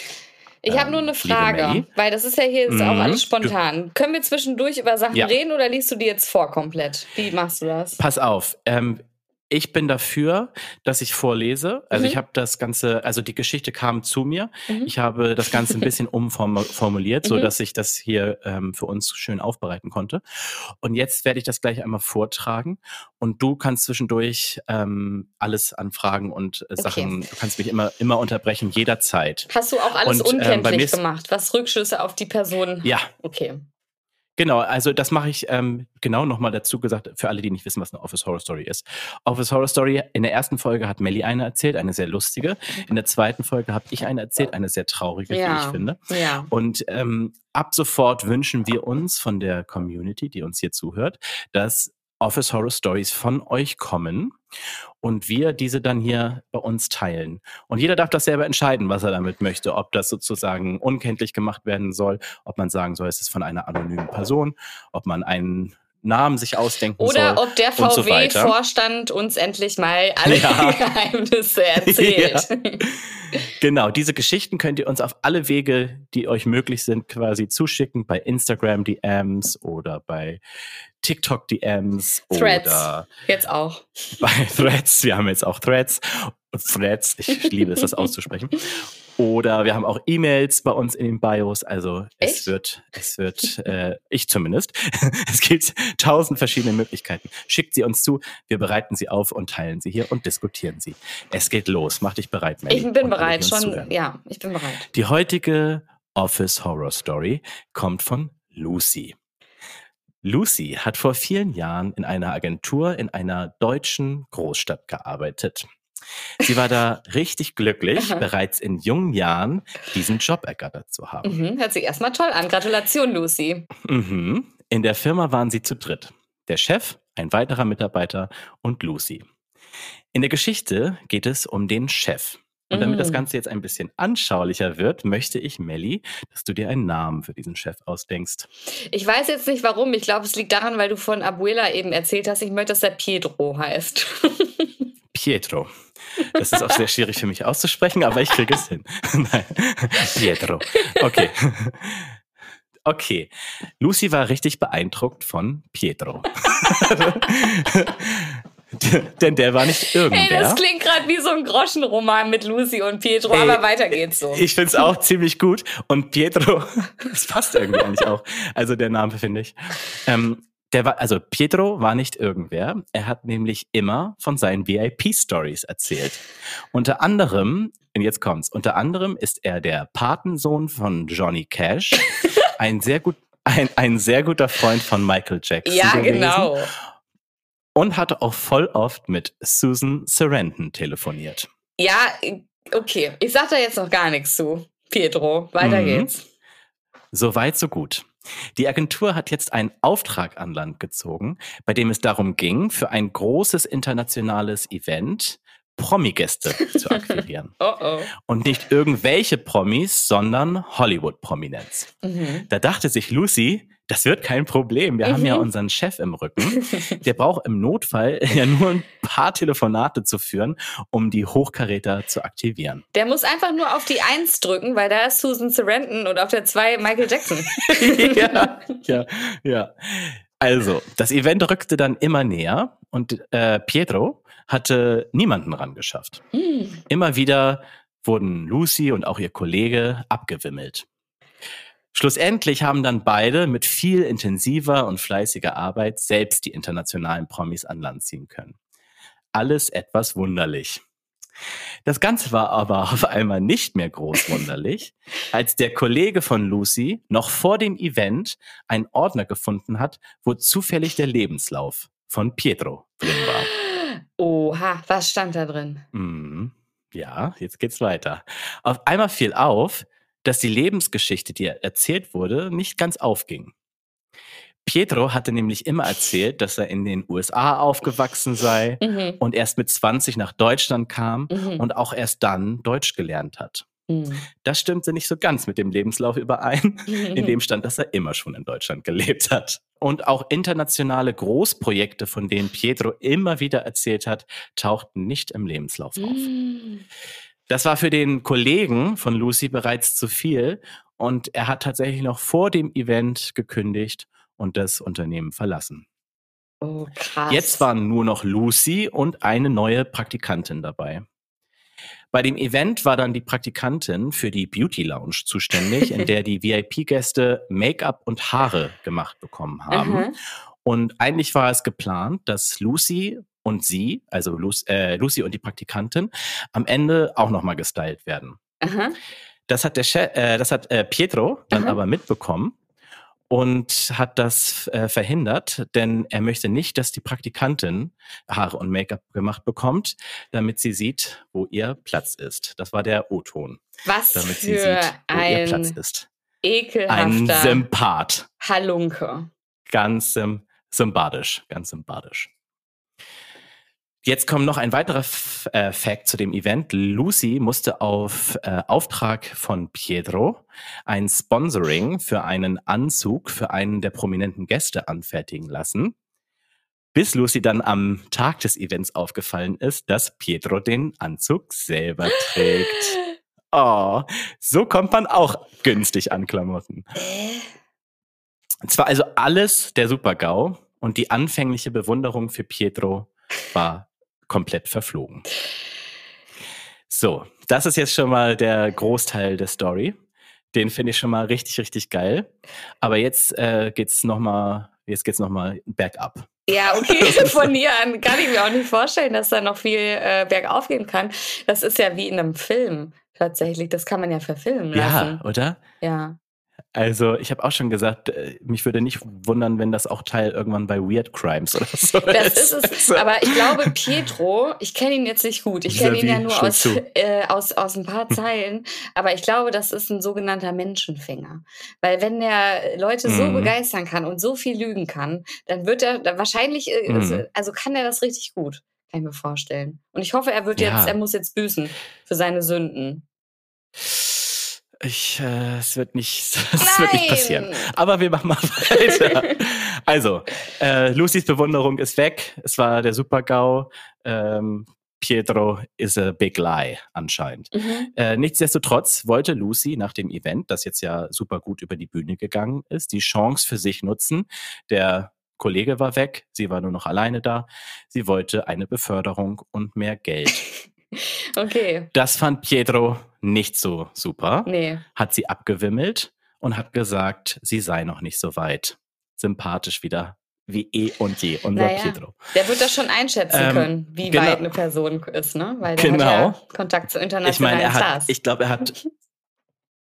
[SPEAKER 2] Ich habe nur eine Frage, weil das ist ja hier jetzt mhm. auch alles spontan. Du, Können wir zwischendurch über Sachen ja. reden oder liest du die jetzt vor komplett? Wie machst du das?
[SPEAKER 1] Pass auf. Ähm, ich bin dafür, dass ich vorlese. Also
[SPEAKER 2] Mhm.
[SPEAKER 1] ich habe das Ganze, also die Geschichte kam zu mir.
[SPEAKER 2] Mhm.
[SPEAKER 1] Ich habe das Ganze ein bisschen umformuliert, so
[SPEAKER 2] Mhm.
[SPEAKER 1] dass ich das hier ähm, für uns schön aufbereiten konnte. Und jetzt werde ich das gleich einmal vortragen und du kannst zwischendurch ähm, alles anfragen und äh, Sachen, du kannst mich immer, immer unterbrechen, jederzeit.
[SPEAKER 2] Hast du auch alles
[SPEAKER 1] Und, ähm,
[SPEAKER 2] unkenntlich
[SPEAKER 1] ist-
[SPEAKER 2] gemacht, was Rückschlüsse auf die Person?
[SPEAKER 1] Ja,
[SPEAKER 2] Okay.
[SPEAKER 1] Genau, also das mache ich ähm, genau nochmal dazu gesagt, für alle, die nicht wissen, was eine Office Horror Story ist. Office Horror Story, in der ersten Folge hat Melly eine erzählt, eine sehr lustige. In der zweiten Folge habe ich eine erzählt, eine sehr traurige, wie
[SPEAKER 2] Ja.
[SPEAKER 1] ich finde.
[SPEAKER 2] Ja.
[SPEAKER 1] Und ähm, ab sofort wünschen wir uns von der Community, die uns hier zuhört, dass Office Horror Stories von euch kommen und wir diese dann hier bei uns teilen. Und jeder darf das selber entscheiden, was er damit möchte, ob das sozusagen unkenntlich gemacht werden soll, ob man sagen soll, es ist von einer anonymen Person, ob man einen Namen sich ausdenken
[SPEAKER 2] Oder
[SPEAKER 1] soll.
[SPEAKER 2] ob der
[SPEAKER 1] und so.
[SPEAKER 2] VW-Vorstand uns endlich mal alle
[SPEAKER 1] Ja.
[SPEAKER 2] Geheimnisse erzählt.
[SPEAKER 1] Genau, diese Geschichten könnt ihr uns auf alle Wege, die euch möglich sind, quasi zuschicken, bei Instagram DMs oder bei TikTok DMs
[SPEAKER 2] Threads.
[SPEAKER 1] oder
[SPEAKER 2] Jetzt auch.
[SPEAKER 1] bei Threads. Wir haben jetzt auch Threads. Threads, ich liebe es, das auszusprechen. Oder wir haben auch E-Mails bei uns in den Bios. Also es
[SPEAKER 2] Echt?
[SPEAKER 1] wird, es wird, äh, ich zumindest. es gibt tausend verschiedene Möglichkeiten. Schickt sie uns zu, wir bereiten sie auf und teilen sie hier und diskutieren sie. Es geht los. Mach dich bereit, Melly.
[SPEAKER 2] Ich bin bereit, schon.
[SPEAKER 1] zuhören.
[SPEAKER 2] Ja, ich bin bereit.
[SPEAKER 1] Die heutige Office Horror Story kommt von Lucy. Lucy hat vor vielen Jahren in einer Agentur in einer deutschen Großstadt gearbeitet. Sie war da richtig glücklich, bereits in jungen Jahren diesen Job ergattert zu haben.
[SPEAKER 2] Mhm, hört sich erstmal toll an. Gratulation, Lucy.
[SPEAKER 1] Mhm. In der Firma waren sie zu dritt. Der Chef, ein weiterer Mitarbeiter und Lucy. In der Geschichte geht es um den Chef. Und damit das
[SPEAKER 2] Mhm.
[SPEAKER 1] Ganze jetzt ein bisschen anschaulicher wird, möchte ich, Melli, dass du dir einen Namen für diesen Chef ausdenkst.
[SPEAKER 2] Ich weiß jetzt nicht warum. Ich glaube, es liegt daran, weil du von Abuela eben erzählt hast. Ich möchte, dass er Pietro heißt.
[SPEAKER 1] Pietro. Das ist auch sehr schwierig für mich auszusprechen, aber ich kriege es hin. Nein. Pietro. Okay. Okay. Lucy war richtig beeindruckt von Pietro. Denn der war nicht irgendwer.
[SPEAKER 2] das klingt gerade wie so ein Groschenroman mit Lucy und Pietro,
[SPEAKER 1] Ey,
[SPEAKER 2] aber weiter geht's so.
[SPEAKER 1] Ich finde es auch ziemlich gut. Und Pietro, das passt irgendwie eigentlich auch. Also der Name finde ich. Ähm, der war, also Pietro war nicht irgendwer. Er hat nämlich immer von seinen VIP-Stories erzählt. Unter anderem, und jetzt kommt's, unter anderem ist er der Patensohn von Johnny Cash, ein sehr gut, ein, ein sehr guter Freund von Michael Jackson.
[SPEAKER 2] ja,
[SPEAKER 1] gewesen
[SPEAKER 2] genau.
[SPEAKER 1] Und hatte auch voll oft mit Susan Sarandon telefoniert.
[SPEAKER 2] Ja, okay. Ich sag da jetzt noch gar nichts zu. Pietro, weiter
[SPEAKER 1] Mhm.
[SPEAKER 2] geht's.
[SPEAKER 1] So weit, so gut. Die Agentur hat jetzt einen Auftrag an Land gezogen, bei dem es darum ging, für ein großes internationales Event Promi-Gäste zu akquirieren.
[SPEAKER 2] Oh oh.
[SPEAKER 1] Und nicht irgendwelche Promis, sondern Hollywood-Prominenz.
[SPEAKER 2] Mhm.
[SPEAKER 1] Da dachte sich Lucy, das wird kein Problem. Wir haben ja
[SPEAKER 2] Mhm.
[SPEAKER 1] unseren Chef im Rücken. Der braucht im Notfall ja nur ein paar Telefonate zu führen, um die Hochkaräter zu aktivieren.
[SPEAKER 2] Der muss einfach nur auf die Eins drücken, weil da ist Susan Sarandon und auf der Zwei Michael Jackson.
[SPEAKER 1] ja, ja, ja. Also, das Event rückte dann immer näher und äh, Pietro hatte niemanden rangeschafft.
[SPEAKER 2] Hm.
[SPEAKER 1] Immer wieder wurden Lucy und auch ihr Kollege abgewimmelt. Schlussendlich haben dann beide mit viel intensiver und fleißiger Arbeit selbst die internationalen Promis an Land ziehen können. Alles etwas wunderlich. Das Ganze war aber auf einmal nicht mehr groß wunderlich, als der Kollege von Lucy noch vor dem Event einen Ordner gefunden hat, wo zufällig der Lebenslauf von Pietro drin war.
[SPEAKER 2] Oha, was stand da drin?
[SPEAKER 1] Mhm. Ja, jetzt geht's weiter. Auf einmal fiel auf, dass die Lebensgeschichte, die erzählt wurde, nicht ganz aufging. Pietro hatte nämlich immer erzählt, dass er in den USA aufgewachsen sei
[SPEAKER 2] Mhm.
[SPEAKER 1] und erst mit 20 nach Deutschland kam
[SPEAKER 2] Mhm.
[SPEAKER 1] und auch erst dann Deutsch gelernt hat.
[SPEAKER 2] Mhm.
[SPEAKER 1] Das stimmte nicht so ganz mit dem Lebenslauf überein, in dem stand, dass er immer schon in Deutschland gelebt hat. Und auch internationale Großprojekte, von denen Pietro immer wieder erzählt hat, tauchten nicht im Lebenslauf auf. Das war für den Kollegen von Lucy bereits zu viel und er hat tatsächlich noch vor dem Event gekündigt und das Unternehmen verlassen.
[SPEAKER 2] Oh, krass.
[SPEAKER 1] Jetzt waren nur noch Lucy und eine neue Praktikantin dabei. Bei dem Event war dann die Praktikantin für die Beauty Lounge zuständig, in der die VIP-Gäste Make-up und Haare gemacht bekommen haben.
[SPEAKER 2] Mhm.
[SPEAKER 1] Und eigentlich war es geplant, dass Lucy und sie, also Lucy, äh, Lucy und die Praktikantin, am Ende auch nochmal gestylt werden.
[SPEAKER 2] Aha.
[SPEAKER 1] Das hat der Chef, äh, das hat äh, Pietro dann
[SPEAKER 2] Aha.
[SPEAKER 1] aber mitbekommen und hat das äh, verhindert, denn er möchte nicht, dass die Praktikantin Haare und Make-up gemacht bekommt, damit sie sieht, wo ihr Platz ist. Das war der O-Ton,
[SPEAKER 2] Was
[SPEAKER 1] damit sie
[SPEAKER 2] für
[SPEAKER 1] sieht, wo ihr Platz
[SPEAKER 2] ein
[SPEAKER 1] ist. Ein
[SPEAKER 2] ekelhafter
[SPEAKER 1] Sympath.
[SPEAKER 2] Halunke.
[SPEAKER 1] Ganz sim sympathisch, ganz sympathisch. Jetzt kommt noch ein weiterer F äh, Fact zu dem Event. Lucy musste auf äh, Auftrag von Pietro ein Sponsoring für einen Anzug für einen der prominenten Gäste anfertigen lassen, bis Lucy dann am Tag des Events aufgefallen ist, dass Pietro den Anzug selber trägt. Oh, so kommt man auch günstig an Klamotten.
[SPEAKER 2] Äh,
[SPEAKER 1] Es war also alles der Super-GAU und die anfängliche Bewunderung für Pietro war komplett verflogen. So, das ist jetzt schon mal der Großteil der Story. Den finde ich schon mal richtig, richtig geil. Aber jetzt äh, geht's noch mal, jetzt geht's noch mal bergab.
[SPEAKER 2] Ja, okay, von hier an kann ich mir auch nicht vorstellen, dass da noch viel äh, bergauf gehen kann. Das ist ja wie in einem Film tatsächlich. Das kann man ja verfilmen lassen.
[SPEAKER 1] Ja, oder?
[SPEAKER 2] Ja.
[SPEAKER 1] Also ich habe auch schon gesagt, äh, mich würde nicht wundern, wenn das auch Teil irgendwann bei Weird Crimes oder so
[SPEAKER 2] Das ist es.
[SPEAKER 1] Also,
[SPEAKER 2] Aber ich glaube, Pietro, ich kenne ihn jetzt nicht gut. Ich kenne ihn ja nur aus, äh, aus, aus ein paar Zeilen. Aber ich glaube, das ist ein sogenannter Menschenfänger. Weil wenn der Leute so
[SPEAKER 1] Mhm.
[SPEAKER 2] begeistern kann und so viel lügen kann, dann wird er wahrscheinlich, äh,
[SPEAKER 1] Mhm.
[SPEAKER 2] also kann er das richtig gut. Kann ich mir vorstellen. Und ich hoffe, er wird
[SPEAKER 1] Ja.
[SPEAKER 2] jetzt, er muss jetzt büßen für seine Sünden.
[SPEAKER 1] Ich, äh, es wird nicht, es wird nicht passieren. Aber wir machen mal weiter. also, äh, Lucys Bewunderung ist weg. Es war der Super-GAU. Ähm, Pietro is a big lie, anscheinend.
[SPEAKER 2] Mhm.
[SPEAKER 1] Äh, nichtsdestotrotz wollte Lucy nach dem Event, das jetzt ja super gut über die Bühne gegangen ist, die Chance für sich nutzen. Der Kollege war weg, sie war nur noch alleine da. Sie wollte eine Beförderung und mehr Geld.
[SPEAKER 2] Okay.
[SPEAKER 1] Das fand Pietro nicht so super
[SPEAKER 2] Nee.
[SPEAKER 1] hat sie abgewimmelt und hat gesagt, sie sei noch nicht so weit. Sympathisch wieder, wie eh und je, unser
[SPEAKER 2] Naja.
[SPEAKER 1] Pietro.
[SPEAKER 2] Der wird das schon einschätzen
[SPEAKER 1] Ähm,
[SPEAKER 2] können, wie
[SPEAKER 1] genau.
[SPEAKER 2] weit eine Person ist, ne? Weil der
[SPEAKER 1] Genau.
[SPEAKER 2] hat ja Kontakt zu
[SPEAKER 1] Ich
[SPEAKER 2] internationalen
[SPEAKER 1] meine, er
[SPEAKER 2] Stars.
[SPEAKER 1] hat, ich glaube, er hat,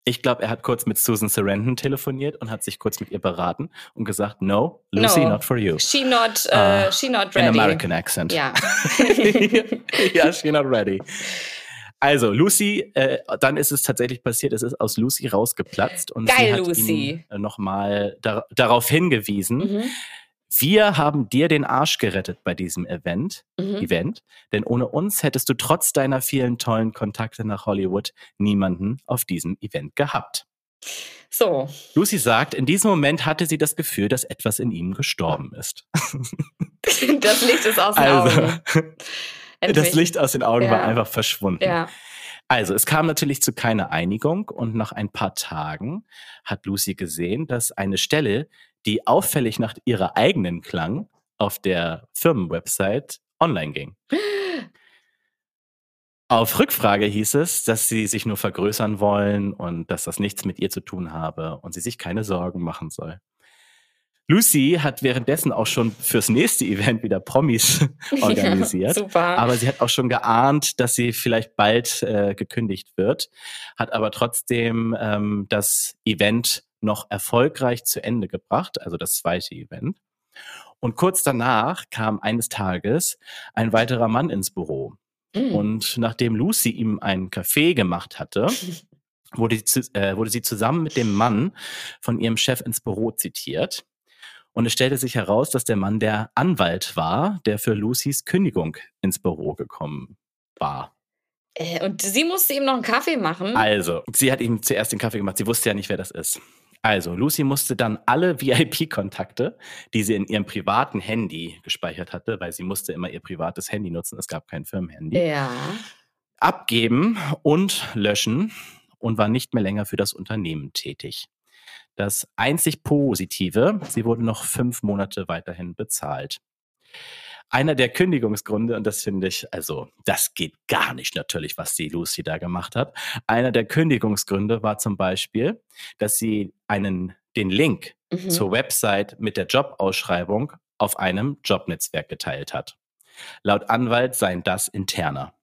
[SPEAKER 1] ich glaube, er hat kurz mit Susan Sarandon telefoniert und hat sich kurz mit ihr beraten und gesagt, no, Lucy,
[SPEAKER 2] No.
[SPEAKER 1] not for you.
[SPEAKER 2] She not, äh,
[SPEAKER 1] Ah,
[SPEAKER 2] she not
[SPEAKER 1] In
[SPEAKER 2] ready.
[SPEAKER 1] American accent.
[SPEAKER 2] Ja.
[SPEAKER 1] ja, she not ready. Also, Lucy, äh, dann ist es tatsächlich passiert, es ist aus Lucy rausgeplatzt und
[SPEAKER 2] Geil,
[SPEAKER 1] sie hat
[SPEAKER 2] Lucy.
[SPEAKER 1] ihn nochmal dar darauf hingewiesen,
[SPEAKER 2] mhm.
[SPEAKER 1] Wir haben dir den Arsch gerettet bei diesem Event,
[SPEAKER 2] Mhm.
[SPEAKER 1] Event, denn ohne uns hättest du trotz deiner vielen tollen Kontakte nach Hollywood niemanden auf diesem Event gehabt.
[SPEAKER 2] So.
[SPEAKER 1] Lucy sagt, in diesem Moment hatte sie das Gefühl, dass etwas in ihm gestorben ist.
[SPEAKER 2] Das Licht ist aus den
[SPEAKER 1] Also,
[SPEAKER 2] Augen.
[SPEAKER 1] das. Licht aus den Augen war
[SPEAKER 2] Ja.
[SPEAKER 1] einfach verschwunden.
[SPEAKER 2] Ja.
[SPEAKER 1] Also, es kam natürlich zu keiner Einigung und nach ein paar Tagen hat Lucy gesehen, dass eine Stelle, die auffällig nach ihrer eigenen klang, auf der Firmenwebsite online ging. Auf Rückfrage hieß es, dass sie sich nur vergrößern wollen und dass das nichts mit ihr zu tun habe und sie sich keine Sorgen machen soll. Lucy hat währenddessen auch schon fürs nächste Event wieder Promis organisiert.
[SPEAKER 2] Ja, super.
[SPEAKER 1] Aber sie hat auch schon geahnt, dass sie vielleicht bald äh, gekündigt wird, hat aber trotzdem ähm, das Event noch erfolgreich zu Ende gebracht, also das zweite Event. Und kurz danach kam eines Tages ein weiterer Mann ins Büro.
[SPEAKER 2] Mhm.
[SPEAKER 1] Und nachdem Lucy ihm einen Kaffee gemacht hatte, wurde sie, äh, wurde sie zusammen mit dem Mann von ihrem Chef ins Büro zitiert. Und es stellte sich heraus, dass der Mann der Anwalt war, der für Lucys Kündigung ins Büro gekommen war.
[SPEAKER 2] Äh, und sie musste ihm noch einen Kaffee machen.
[SPEAKER 1] Also, sie hat ihm zuerst den Kaffee gemacht. Sie wusste ja nicht, wer das ist. Also, Lucy musste dann alle VIP-Kontakte, die sie in ihrem privaten Handy gespeichert hatte, weil sie musste immer ihr privates Handy nutzen, es gab kein Firmenhandy,
[SPEAKER 2] Ja.
[SPEAKER 1] abgeben und löschen und war nicht mehr länger für das Unternehmen tätig. Das einzig Positive, sie wurde noch fünf Monate weiterhin bezahlt. Einer der Kündigungsgründe, und das finde ich, also das geht gar nicht natürlich, was die Lucy da gemacht hat. Einer der Kündigungsgründe war zum Beispiel, dass sie einen, den Link mhm. zur Website mit der Jobausschreibung auf einem Jobnetzwerk geteilt hat. Laut Anwalt seien das interner.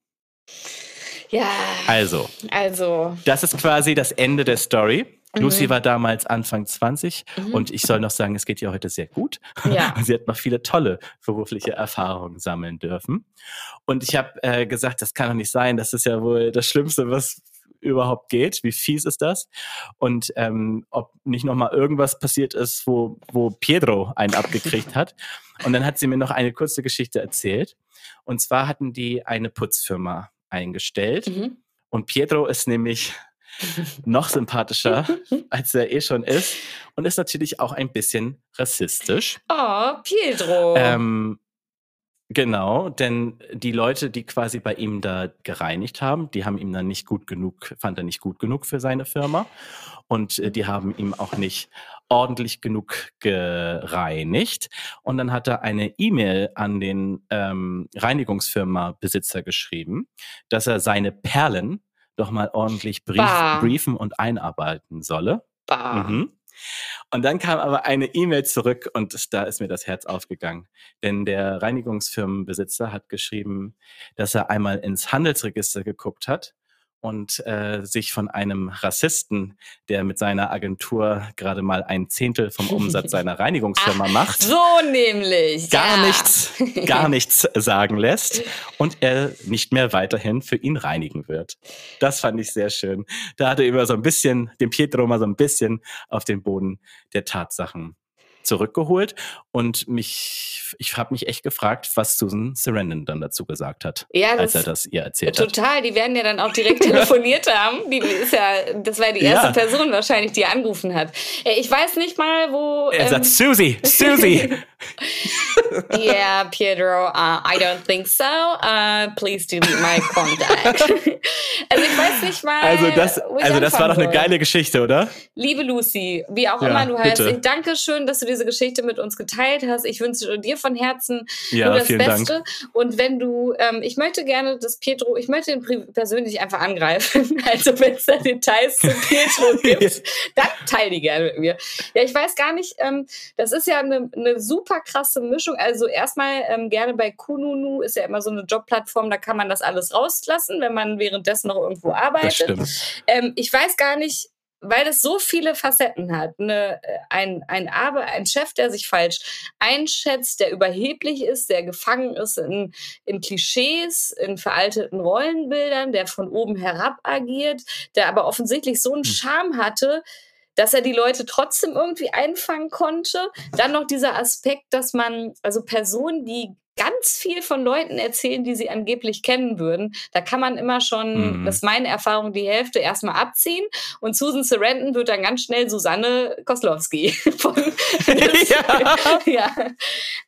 [SPEAKER 2] Ja.
[SPEAKER 1] Also.
[SPEAKER 2] Also.
[SPEAKER 1] Das ist quasi das Ende der Story. Mhm. Lucy war damals Anfang 20 mhm. und ich soll noch sagen, es geht ihr heute sehr gut. Ja. sie hat noch viele tolle berufliche Erfahrungen sammeln dürfen. Und ich habe äh, gesagt, das kann doch nicht sein. Das ist ja wohl das Schlimmste, was überhaupt geht. Wie fies ist das? Und ähm, ob nicht noch mal irgendwas passiert ist, wo, wo Pietro einen abgekriegt hat. Und dann hat sie mir noch eine kurze Geschichte erzählt. Und zwar hatten die eine Putzfirma eingestellt. Mhm. Und Pietro ist nämlich noch sympathischer, als er eh schon ist. Und ist natürlich auch ein bisschen rassistisch.
[SPEAKER 2] Oh, Pietro.
[SPEAKER 1] Ähm, genau, denn die Leute, die quasi bei ihm da gereinigt haben, die haben ihm dann nicht gut genug, fand er nicht gut genug für seine Firma. Und äh, die haben ihm auch nicht ordentlich genug gereinigt. Und dann hat er eine E-Mail an den ähm, Reinigungsfirma-Besitzer geschrieben, dass er seine Perlen doch mal ordentlich brief, briefen und einarbeiten solle. Mhm. Und dann kam aber eine E-Mail zurück und da ist mir das Herz aufgegangen. Denn der Reinigungsfirmenbesitzer hat geschrieben, dass er einmal ins Handelsregister geguckt hat und äh, sich von einem Rassisten, der mit seiner Agentur gerade mal ein Zehntel vom Umsatz seiner Reinigungsfirma Ach, macht,
[SPEAKER 2] so nämlich
[SPEAKER 1] gar ja. nichts, gar nichts sagen lässt und er nicht mehr weiterhin für ihn reinigen wird. Das fand ich sehr schön. Da hat er immer so ein bisschen, dem Pietro mal so ein bisschen auf den Boden der Tatsachen zurückgeholt und mich, ich habe mich echt gefragt, was Susan Sarandon dann dazu gesagt hat, ja, als er das ihr erzählt
[SPEAKER 2] total,
[SPEAKER 1] hat.
[SPEAKER 2] Total, die werden ja dann auch direkt telefoniert haben. Die ist ja, das war die erste ja. Person wahrscheinlich, die angerufen hat. Äh, ich weiß nicht mal, wo.
[SPEAKER 1] Er ähm, sagt Susie, Susie.
[SPEAKER 2] yeah, Pietro, uh, I don't think so. Uh, please delete my contact. also ich weiß nicht mal.
[SPEAKER 1] Also das, also das war doch eine geile Geschichte, oder?
[SPEAKER 2] Liebe Lucy, wie auch ja, immer du heißt, ich danke schön, dass du diese Geschichte mit uns geteilt hast. Ich wünsche dir von Herzen ja, nur das Beste. Dank. Und wenn du, ähm, ich möchte gerne dass Pietro, ich möchte ihn persönlich einfach angreifen. Also wenn es da Details zu Pietro gibt, dann teile die gerne mit mir. Ja, ich weiß gar nicht, ähm, das ist ja eine, eine super krasse Mischung. Also erstmal ähm, gerne bei Kununu ist ja immer so eine Jobplattform, da kann man das alles rauslassen, wenn man währenddessen noch irgendwo arbeitet. Ähm, ich weiß gar nicht, weil das so viele Facetten hat. Eine, äh, ein, ein, Arbe ein Chef, der sich falsch einschätzt, der überheblich ist, der gefangen ist in, in Klischees, in veralteten Rollenbildern, der von oben herab agiert, der aber offensichtlich so einen hm. Charme hatte, dass er die Leute trotzdem irgendwie einfangen konnte. Dann noch dieser Aspekt, dass man, also Personen, die ganz viel von Leuten erzählen, die sie angeblich kennen würden. Da kann man immer schon, mhm. das ist meine Erfahrung, die Hälfte erstmal abziehen und Susan Sarandon wird dann ganz schnell Susanne Koslowski. Von, ja. ja.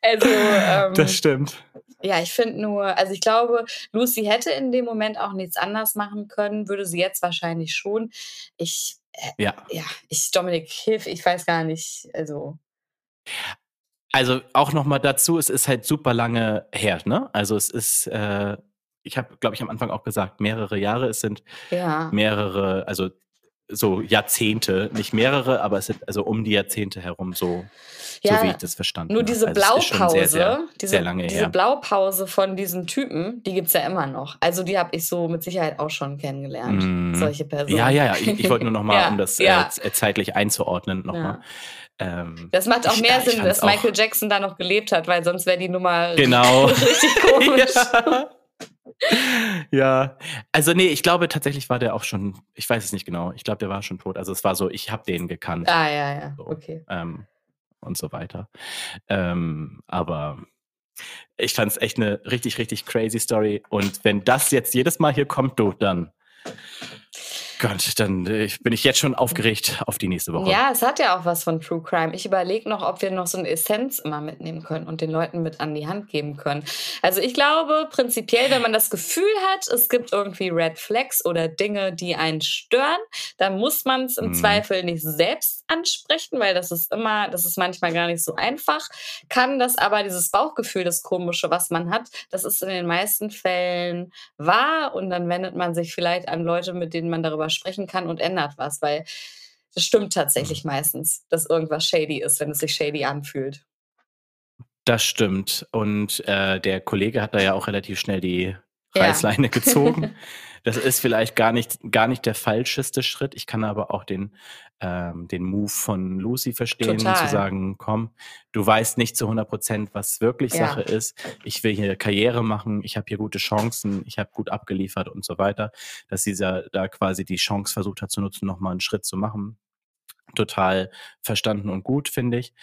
[SPEAKER 2] Also, ähm,
[SPEAKER 1] das stimmt.
[SPEAKER 2] Ja, ich finde nur, also ich glaube, Lucy hätte in dem Moment auch nichts anders machen können, würde sie jetzt wahrscheinlich schon. Ich äh, ja. ja, ich, Dominik, hilf, ich weiß gar nicht, also.
[SPEAKER 1] Also auch nochmal dazu, es ist halt super lange her, ne? Also es ist, äh, ich habe, glaube ich, am Anfang auch gesagt, mehrere Jahre, es sind ja. mehrere, also so Jahrzehnte, nicht mehrere, aber es sind also um die Jahrzehnte herum so, ja, so wie ich das verstanden
[SPEAKER 2] habe. Nur diese also Blaupause, sehr, sehr,
[SPEAKER 1] diese, sehr lange
[SPEAKER 2] diese Blaupause von diesen Typen, die gibt es ja immer noch. Also die habe ich so mit Sicherheit auch schon kennengelernt, mm. solche Personen.
[SPEAKER 1] Ja, ja, ja. Ich, ich wollte nur nochmal, ja, um das ja. äh, zeitlich einzuordnen, nochmal.
[SPEAKER 2] Ähm, das macht auch mehr Sinn, dass Michael Jackson da noch gelebt hat, weil sonst wäre die Nummer
[SPEAKER 1] genau.
[SPEAKER 2] richtig komisch.
[SPEAKER 1] Ja, also nee, ich glaube tatsächlich war der auch schon, ich weiß es nicht genau, ich glaube, der war schon tot. Also es war so, ich habe den gekannt.
[SPEAKER 2] Ah, ja, ja,
[SPEAKER 1] so,
[SPEAKER 2] okay.
[SPEAKER 1] Ähm, und so weiter. Ähm, aber ich fand es echt eine richtig, richtig crazy Story. Und wenn das jetzt jedes Mal hier kommt, du, dann Gott, dann äh, bin ich jetzt schon aufgeregt auf die nächste Woche.
[SPEAKER 2] Ja, es hat ja auch was von True Crime. Ich überlege noch, ob wir noch so eine Essenz immer mitnehmen können und den Leuten mit an die Hand geben können. Also ich glaube prinzipiell, wenn man das Gefühl hat, es gibt irgendwie Red Flags oder Dinge, die einen stören, dann muss man es im
[SPEAKER 1] Mhm.
[SPEAKER 2] Zweifel nicht selbst ansprechen, weil das ist immer, das ist manchmal gar nicht so einfach. Kann das aber dieses Bauchgefühl, das komische, was man hat, das ist in den meisten Fällen wahr und dann wendet man sich vielleicht an Leute, mit denen man darüber sprechen kann und ändert was, weil das stimmt tatsächlich meistens, dass irgendwas shady ist, wenn es sich shady anfühlt.
[SPEAKER 1] Das stimmt. Und äh, der Kollege hat da ja auch relativ schnell die
[SPEAKER 2] Ja.
[SPEAKER 1] Reißleine gezogen. Das ist vielleicht gar nicht, gar nicht der falscheste Schritt. Ich kann aber auch den, ähm, den Move von Lucy verstehen,
[SPEAKER 2] Total.
[SPEAKER 1] zu sagen, komm, du weißt nicht zu 100 Prozent, was wirklich
[SPEAKER 2] Ja.
[SPEAKER 1] Sache ist. Ich will hier Karriere machen, ich habe hier gute Chancen, ich habe gut abgeliefert und so weiter. Dass dieser da quasi die Chance versucht hat zu nutzen, nochmal einen Schritt zu machen. Total verstanden und gut, finde ich.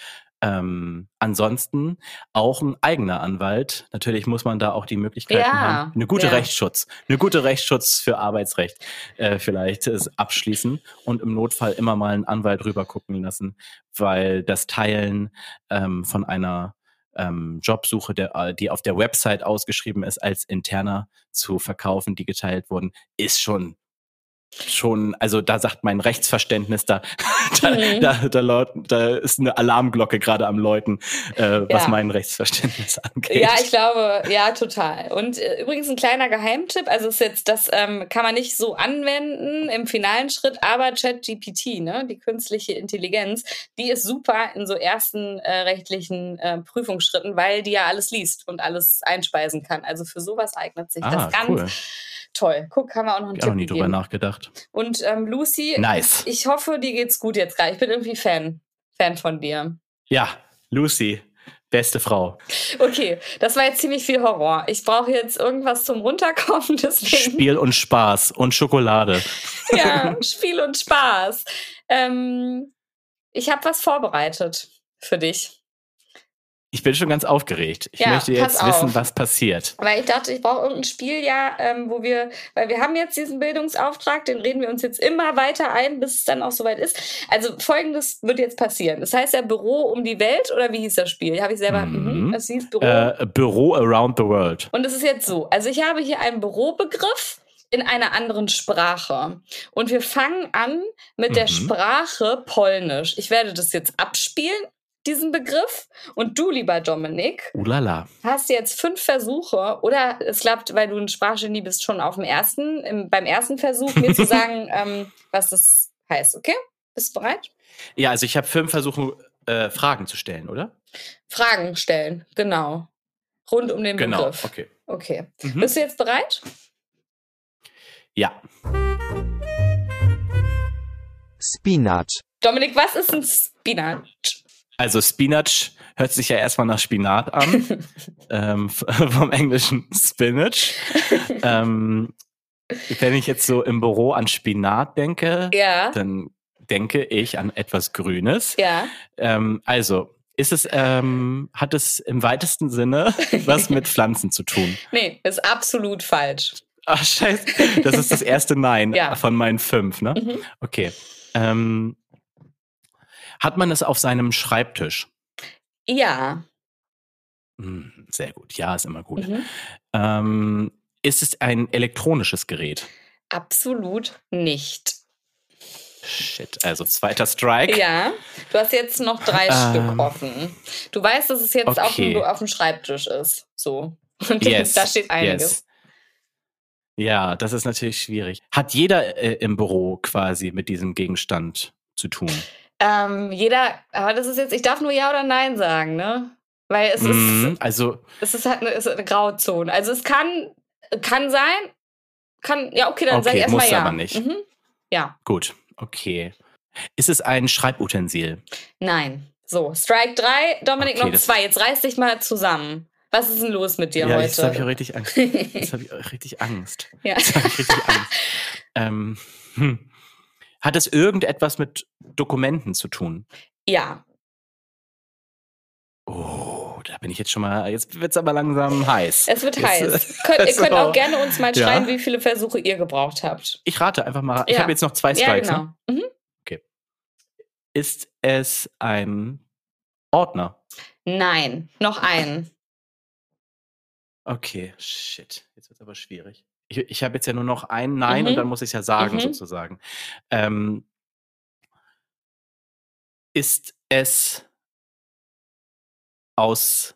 [SPEAKER 1] Ähm, ansonsten auch ein eigener Anwalt. Natürlich muss man da auch die Möglichkeiten
[SPEAKER 2] Ja,
[SPEAKER 1] haben. Eine gute
[SPEAKER 2] ja.
[SPEAKER 1] Rechtsschutz. Eine gute Rechtsschutz für Arbeitsrecht äh, vielleicht ist abschließen und im Notfall immer mal einen Anwalt rüber gucken lassen, weil das Teilen ähm, von einer ähm, Jobsuche, der, äh, die auf der Website ausgeschrieben ist, als interner zu verkaufen, die geteilt wurden, ist schon schon, also da sagt mein Rechtsverständnis, da, da,
[SPEAKER 2] Mhm.
[SPEAKER 1] da, da, laut, da ist eine Alarmglocke gerade am Läuten, äh, was
[SPEAKER 2] Ja.
[SPEAKER 1] mein Rechtsverständnis angeht.
[SPEAKER 2] Ja, ich glaube, ja, total. Und äh, übrigens ein kleiner Geheimtipp, also ist jetzt, das ähm, kann man nicht so anwenden im finalen Schritt, aber ChatGPT, ne, die künstliche Intelligenz, die ist super in so ersten äh, rechtlichen äh, Prüfungsschritten, weil die ja alles liest und alles einspeisen kann. Also für sowas eignet sich
[SPEAKER 1] ah,
[SPEAKER 2] das ganz
[SPEAKER 1] cool.
[SPEAKER 2] toll. Guck, haben wir auch noch einen
[SPEAKER 1] Ich auch
[SPEAKER 2] Tipp
[SPEAKER 1] nie drüber
[SPEAKER 2] gegeben.
[SPEAKER 1] Nachgedacht.
[SPEAKER 2] Und ähm, Lucy,
[SPEAKER 1] Nice.
[SPEAKER 2] ich hoffe, dir geht's gut jetzt gerade. Ich bin irgendwie Fan, Fan von dir.
[SPEAKER 1] Ja, Lucy, beste Frau.
[SPEAKER 2] Okay, das war jetzt ziemlich viel Horror. Ich brauche jetzt irgendwas zum Runterkommen, deswegen
[SPEAKER 1] Spiel und Spaß und Schokolade.
[SPEAKER 2] ja, Spiel und Spaß. Ähm, ich habe was vorbereitet für dich.
[SPEAKER 1] Ich bin schon ganz aufgeregt. Ich
[SPEAKER 2] Ja,
[SPEAKER 1] möchte jetzt
[SPEAKER 2] pass
[SPEAKER 1] wissen,
[SPEAKER 2] auf.
[SPEAKER 1] was passiert.
[SPEAKER 2] Weil ich dachte, ich brauche irgendein Spiel, ja, ähm, wo wir, weil wir haben jetzt diesen Bildungsauftrag, den reden wir uns jetzt immer weiter ein, bis es dann auch soweit ist. Also folgendes wird jetzt passieren. Das heißt ja Büro um die Welt oder wie hieß das Spiel? Habe ich selber,
[SPEAKER 1] Mhm.
[SPEAKER 2] mhm. es hieß Büro.
[SPEAKER 1] Äh, Büro around the world.
[SPEAKER 2] Und es ist jetzt so, also ich habe hier einen Bürobegriff in einer anderen Sprache. Und wir fangen an mit der
[SPEAKER 1] Mhm.
[SPEAKER 2] Sprache Polnisch. Ich werde das jetzt abspielen, diesen Begriff. Und du, lieber Dominik,
[SPEAKER 1] Ulala.
[SPEAKER 2] hast jetzt fünf Versuche oder es klappt, weil du ein Sprachgenie bist, schon auf dem ersten, im, beim ersten Versuch mir zu sagen, ähm, was das heißt, okay? Bist du bereit?
[SPEAKER 1] Ja, also ich habe fünf Versuche, äh, Fragen zu stellen, oder?
[SPEAKER 2] Fragen stellen, genau. Rund um den
[SPEAKER 1] Genau,
[SPEAKER 2] Begriff.
[SPEAKER 1] okay.
[SPEAKER 2] Okay.
[SPEAKER 1] Mhm.
[SPEAKER 2] Bist du jetzt bereit?
[SPEAKER 1] Ja.
[SPEAKER 3] Spinach.
[SPEAKER 2] Dominik, was ist ein Spinach?
[SPEAKER 1] Also Spinach hört sich ja erstmal nach Spinat an, ähm, vom englischen Spinach. ähm, wenn ich jetzt so im Büro an Spinat denke,
[SPEAKER 2] Ja,
[SPEAKER 1] dann denke ich an etwas Grünes.
[SPEAKER 2] ja.
[SPEAKER 1] Ähm, also, ist es, ähm, hat es im weitesten Sinne was mit Pflanzen zu tun?
[SPEAKER 2] Nee, ist absolut falsch.
[SPEAKER 1] Ach, scheiße. Das ist das erste Nein
[SPEAKER 2] Ja.
[SPEAKER 1] von meinen fünf, ne?
[SPEAKER 2] Mhm.
[SPEAKER 1] Okay. Ähm, hat man es auf seinem Schreibtisch?
[SPEAKER 2] Ja.
[SPEAKER 1] Hm, sehr gut. Ja, ist immer gut.
[SPEAKER 2] Mhm.
[SPEAKER 1] Ähm, ist es ein elektronisches Gerät?
[SPEAKER 2] Absolut nicht.
[SPEAKER 1] Shit, also zweiter Strike.
[SPEAKER 2] Ja, du hast jetzt noch drei
[SPEAKER 1] Ähm.
[SPEAKER 2] Stück offen. Du weißt, dass es jetzt auf,
[SPEAKER 1] Okay.
[SPEAKER 2] dem, auf dem Schreibtisch ist. So. Und
[SPEAKER 1] Yes,
[SPEAKER 2] da steht einiges.
[SPEAKER 1] yes. Ja, das ist natürlich schwierig. Hat jeder äh, im Büro quasi mit diesem Gegenstand zu tun?
[SPEAKER 2] Ähm, jeder, aber das ist jetzt, ich darf nur Ja oder Nein sagen, ne? Weil es
[SPEAKER 1] Mhm,
[SPEAKER 2] ist,
[SPEAKER 1] also,
[SPEAKER 2] es ist halt eine, ist eine Grauzone. Also es kann, kann sein, kann, ja, okay, dann sag
[SPEAKER 1] Okay,
[SPEAKER 2] ich erstmal
[SPEAKER 1] muss
[SPEAKER 2] Ja.
[SPEAKER 1] aber nicht.
[SPEAKER 2] Mhm. Ja,
[SPEAKER 1] gut, okay. Ist es ein Schreibutensil?
[SPEAKER 2] nein. So, Strike 3, Dominik
[SPEAKER 1] Okay,
[SPEAKER 2] noch
[SPEAKER 1] das-
[SPEAKER 2] zwei. Jetzt reiß dich mal zusammen. Was ist denn los mit dir
[SPEAKER 1] ja, jetzt habe ich auch
[SPEAKER 2] heute?
[SPEAKER 1] richtig Angst. Jetzt habe ich auch richtig Angst.
[SPEAKER 2] ja.
[SPEAKER 1] Jetzt habe ich richtig Angst. Ähm, hm. Hat es irgendetwas mit Dokumenten zu tun?
[SPEAKER 2] ja,
[SPEAKER 1] Oh, da bin ich jetzt schon mal, jetzt wird's aber langsam heiß.
[SPEAKER 2] Es wird
[SPEAKER 1] Jetzt,
[SPEAKER 2] heiß.
[SPEAKER 1] äh,
[SPEAKER 2] Könnt, ihr könnt auch gerne uns mal
[SPEAKER 1] Ja.
[SPEAKER 2] schreiben, wie viele Versuche ihr gebraucht habt.
[SPEAKER 1] Ich rate einfach mal, ich
[SPEAKER 2] Ja.
[SPEAKER 1] habe jetzt noch zwei
[SPEAKER 2] Ja,
[SPEAKER 1] Strikes.
[SPEAKER 2] genau.
[SPEAKER 1] ne?
[SPEAKER 2] Mhm.
[SPEAKER 1] Ist es ein Ordner?
[SPEAKER 2] Nein, noch einen.
[SPEAKER 1] Okay, shit. Jetzt wird's aber schwierig. Ich, ich habe jetzt ja nur noch ein Nein
[SPEAKER 2] Mhm.
[SPEAKER 1] und dann muss ich es ja sagen,
[SPEAKER 2] Mhm.
[SPEAKER 1] sozusagen. Ähm, ist es aus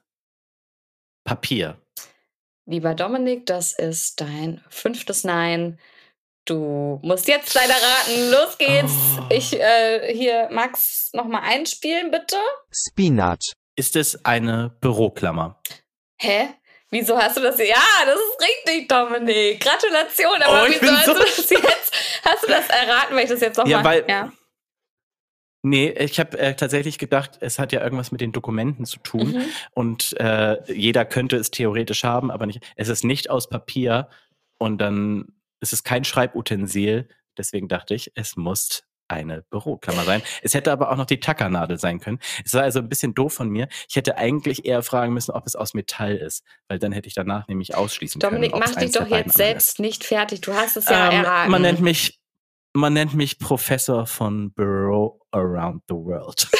[SPEAKER 1] Papier?
[SPEAKER 2] Lieber Dominik, das ist dein fünftes Nein. Du musst jetzt leider raten. Los geht's.
[SPEAKER 1] Oh.
[SPEAKER 2] Ich äh, hier Max noch mal einspielen, bitte.
[SPEAKER 3] Spinat.
[SPEAKER 1] Ist es eine Büroklammer?
[SPEAKER 2] Hä? Wieso hast du das? Ja, das ist richtig, Dominik. Gratulation. Aber
[SPEAKER 1] Oh,
[SPEAKER 2] wieso hast
[SPEAKER 1] so-
[SPEAKER 2] du das jetzt? Hast du das erraten, weil ich das jetzt noch
[SPEAKER 1] Ja, weil-
[SPEAKER 2] ja.
[SPEAKER 1] Nee, ich habe äh, tatsächlich gedacht, es hat ja irgendwas mit den Dokumenten zu tun
[SPEAKER 2] Mhm.
[SPEAKER 1] und äh, jeder könnte es theoretisch haben, aber nicht. Es ist nicht aus Papier und dann ist es kein Schreibutensil. Deswegen dachte ich, es muss eine Büroklammer sein. Es hätte aber auch noch die Tackernadel sein können. Es war also ein bisschen doof von mir. Ich hätte eigentlich eher fragen müssen, ob es aus Metall ist, weil dann hätte ich danach nämlich ausschließen
[SPEAKER 2] Dominik,
[SPEAKER 1] können. es
[SPEAKER 2] mach dich doch jetzt selbst nicht fertig. Du hast es
[SPEAKER 1] ist.
[SPEAKER 2] ja
[SPEAKER 1] Ähm,
[SPEAKER 2] erraten.
[SPEAKER 1] man nennt mich man nennt mich Professor von Bureau Around the World.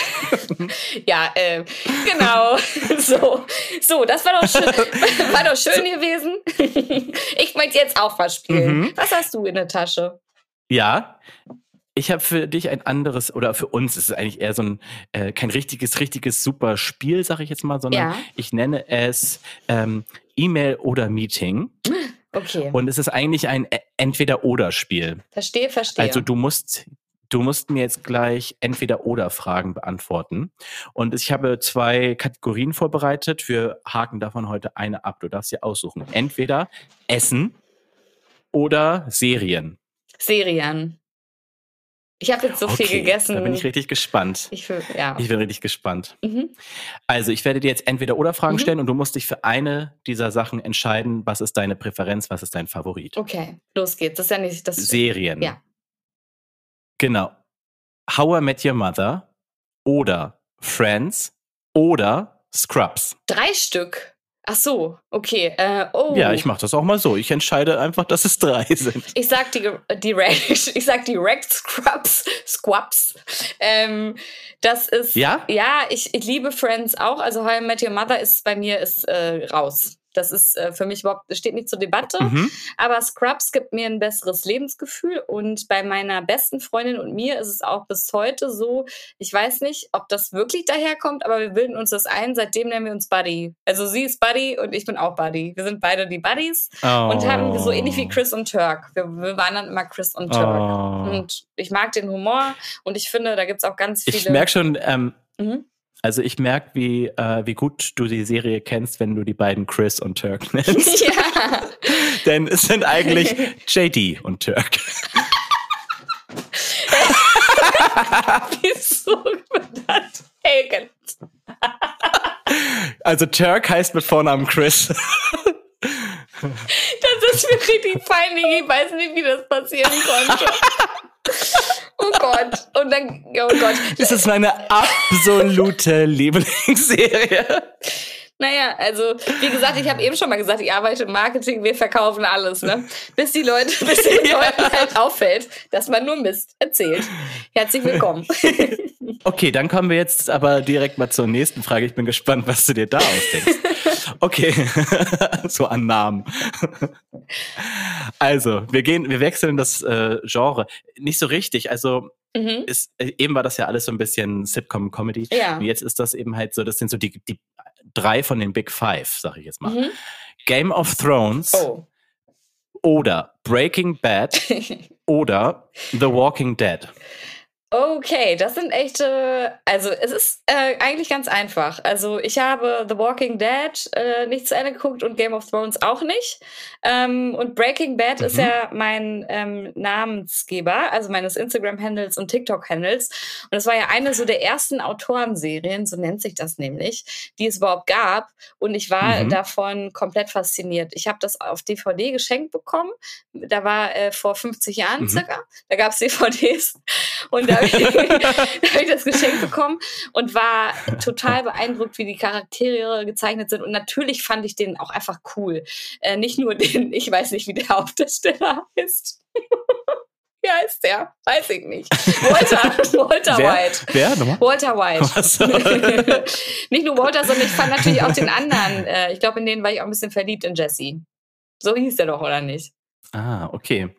[SPEAKER 2] Ja, äh, genau. so, so, das war doch schön, war doch schön gewesen. ich möchte jetzt auch was spielen.
[SPEAKER 1] Mhm.
[SPEAKER 2] Was hast du in der Tasche?
[SPEAKER 1] Ja, ich habe für dich ein anderes, oder für uns ist es eigentlich eher so ein, äh, kein richtiges, richtiges super Spiel, sag ich jetzt mal, sondern
[SPEAKER 2] Ja.
[SPEAKER 1] ich nenne es ähm, E-Mail oder Meeting.
[SPEAKER 2] Okay,
[SPEAKER 1] Und es ist eigentlich ein E- Entweder-Oder-Spiel.
[SPEAKER 2] verstehe, verstehe.
[SPEAKER 1] Also du musst, du musst mir jetzt gleich Entweder-Oder-Fragen beantworten. Und ich habe zwei Kategorien vorbereitet. Wir haken davon heute eine ab. Du darfst dir aussuchen. Entweder Essen oder Serien.
[SPEAKER 2] Serien. Ich habe jetzt so viel gegessen.
[SPEAKER 1] Da bin ich richtig gespannt.
[SPEAKER 2] Ich will, ja.
[SPEAKER 1] Ich bin richtig gespannt.
[SPEAKER 2] Mhm.
[SPEAKER 1] Also, ich werde dir jetzt entweder oder Fragen
[SPEAKER 2] Mhm.
[SPEAKER 1] stellen und du musst dich für eine dieser Sachen entscheiden, was ist deine Präferenz, was ist dein Favorit.
[SPEAKER 2] Okay, los geht's. Das ist ja nicht das.
[SPEAKER 1] Serien.
[SPEAKER 2] Ja.
[SPEAKER 1] Genau. How I Met Your Mother oder Friends oder Scrubs.
[SPEAKER 2] Drei Stück. Ach so, okay. Äh, oh.
[SPEAKER 1] Ja, ich mache das auch mal so. Ich entscheide einfach, dass es drei sind.
[SPEAKER 2] Ich sag die, direkt, ich sag direkt Scrubs, Squabs. Ähm, das ist,
[SPEAKER 1] Ja?
[SPEAKER 2] ja, ich, ich liebe Friends auch. Also How I Met Your Mother ist bei mir ist äh, raus. Das ist äh, für mich überhaupt, steht nicht zur Debatte.
[SPEAKER 1] Mhm.
[SPEAKER 2] Aber Scrubs gibt mir ein besseres Lebensgefühl und bei meiner besten Freundin und mir ist es auch bis heute so, ich weiß nicht, ob das wirklich daherkommt, aber wir bilden uns das ein, seitdem nennen wir uns Buddy. Also sie ist Buddy und ich bin auch Buddy. Wir sind beide die Buddies
[SPEAKER 1] Oh.
[SPEAKER 2] und haben so ähnlich wie Chris und Turk. Wir, wir waren dann immer Chris und Turk.
[SPEAKER 1] Oh.
[SPEAKER 2] Und ich mag den Humor und ich finde, da gibt es auch ganz viele.
[SPEAKER 1] Ich merke schon, ähm,
[SPEAKER 2] Mhm.
[SPEAKER 1] Also ich merke, wie, äh, wie gut du die Serie kennst, wenn du die beiden Chris und Turk nennst.
[SPEAKER 2] ja.
[SPEAKER 1] Denn es sind eigentlich JD und Turk.
[SPEAKER 2] Wieso das?
[SPEAKER 1] Also Turk heißt mit Vornamen Chris.
[SPEAKER 2] Das ist mir richtig peinlich. Ich weiß nicht, wie das passieren konnte. Oh Gott. Und dann, oh Gott.
[SPEAKER 1] Das ist meine absolute Lieblingsserie.
[SPEAKER 2] Naja, also, wie gesagt, ich habe eben schon mal gesagt, ich arbeite im Marketing, wir verkaufen alles, ne? Bis die Leute, bis den Leuten halt auffällt, dass man nur Mist erzählt. Herzlich willkommen.
[SPEAKER 1] Okay, dann kommen wir jetzt aber direkt mal zur nächsten Frage. Ich bin gespannt, was du dir da ausdenkst. Okay, so an Namen. Also, wir gehen, wir wechseln das äh, Genre. Nicht so richtig. Also,
[SPEAKER 2] Mhm.
[SPEAKER 1] ist, äh, eben war das ja alles so ein bisschen Sitcom-Comedy.
[SPEAKER 2] Ja.
[SPEAKER 1] Und jetzt ist das eben halt so, das sind so die, die drei von den Big Five, sag ich jetzt mal.
[SPEAKER 2] Mhm.
[SPEAKER 1] Game of Thrones
[SPEAKER 2] Oh.
[SPEAKER 1] oder Breaking Bad oder The Walking Dead.
[SPEAKER 2] Okay, das sind echte. Also, es ist äh, eigentlich ganz einfach. Also, ich habe The Walking Dead äh, nicht zu Ende geguckt und Game of Thrones auch nicht. Ähm, und Breaking Bad ist
[SPEAKER 1] Mhm.
[SPEAKER 2] ja mein ähm, Namensgeber, also meines Instagram-Handles und TikTok-Handles. Und es war ja eine so der ersten Autorenserien, so nennt sich das nämlich, die es überhaupt gab. Und ich war
[SPEAKER 1] Mhm.
[SPEAKER 2] davon komplett fasziniert. Ich habe das auf DVD geschenkt bekommen. Da war äh, vor 50 Jahren
[SPEAKER 1] Mhm.
[SPEAKER 2] circa. Da gab es DVDs. Und da habe ich, hab ich das Geschenk bekommen und war total beeindruckt, wie die Charaktere gezeichnet sind. Und natürlich fand ich den auch einfach cool. Äh, nicht nur den, ich weiß nicht, wie der Hauptdarsteller heißt. Wie heißt der? Weiß ich nicht. Walter, Walter
[SPEAKER 1] Wer?
[SPEAKER 2] White.
[SPEAKER 1] Wer nochmal?
[SPEAKER 2] Walter White. Nicht nur Walter, sondern ich fand natürlich auch den anderen. Äh, ich glaube, in denen war ich auch ein bisschen verliebt in Jesse. So hieß der doch, oder nicht?
[SPEAKER 1] Ah, okay.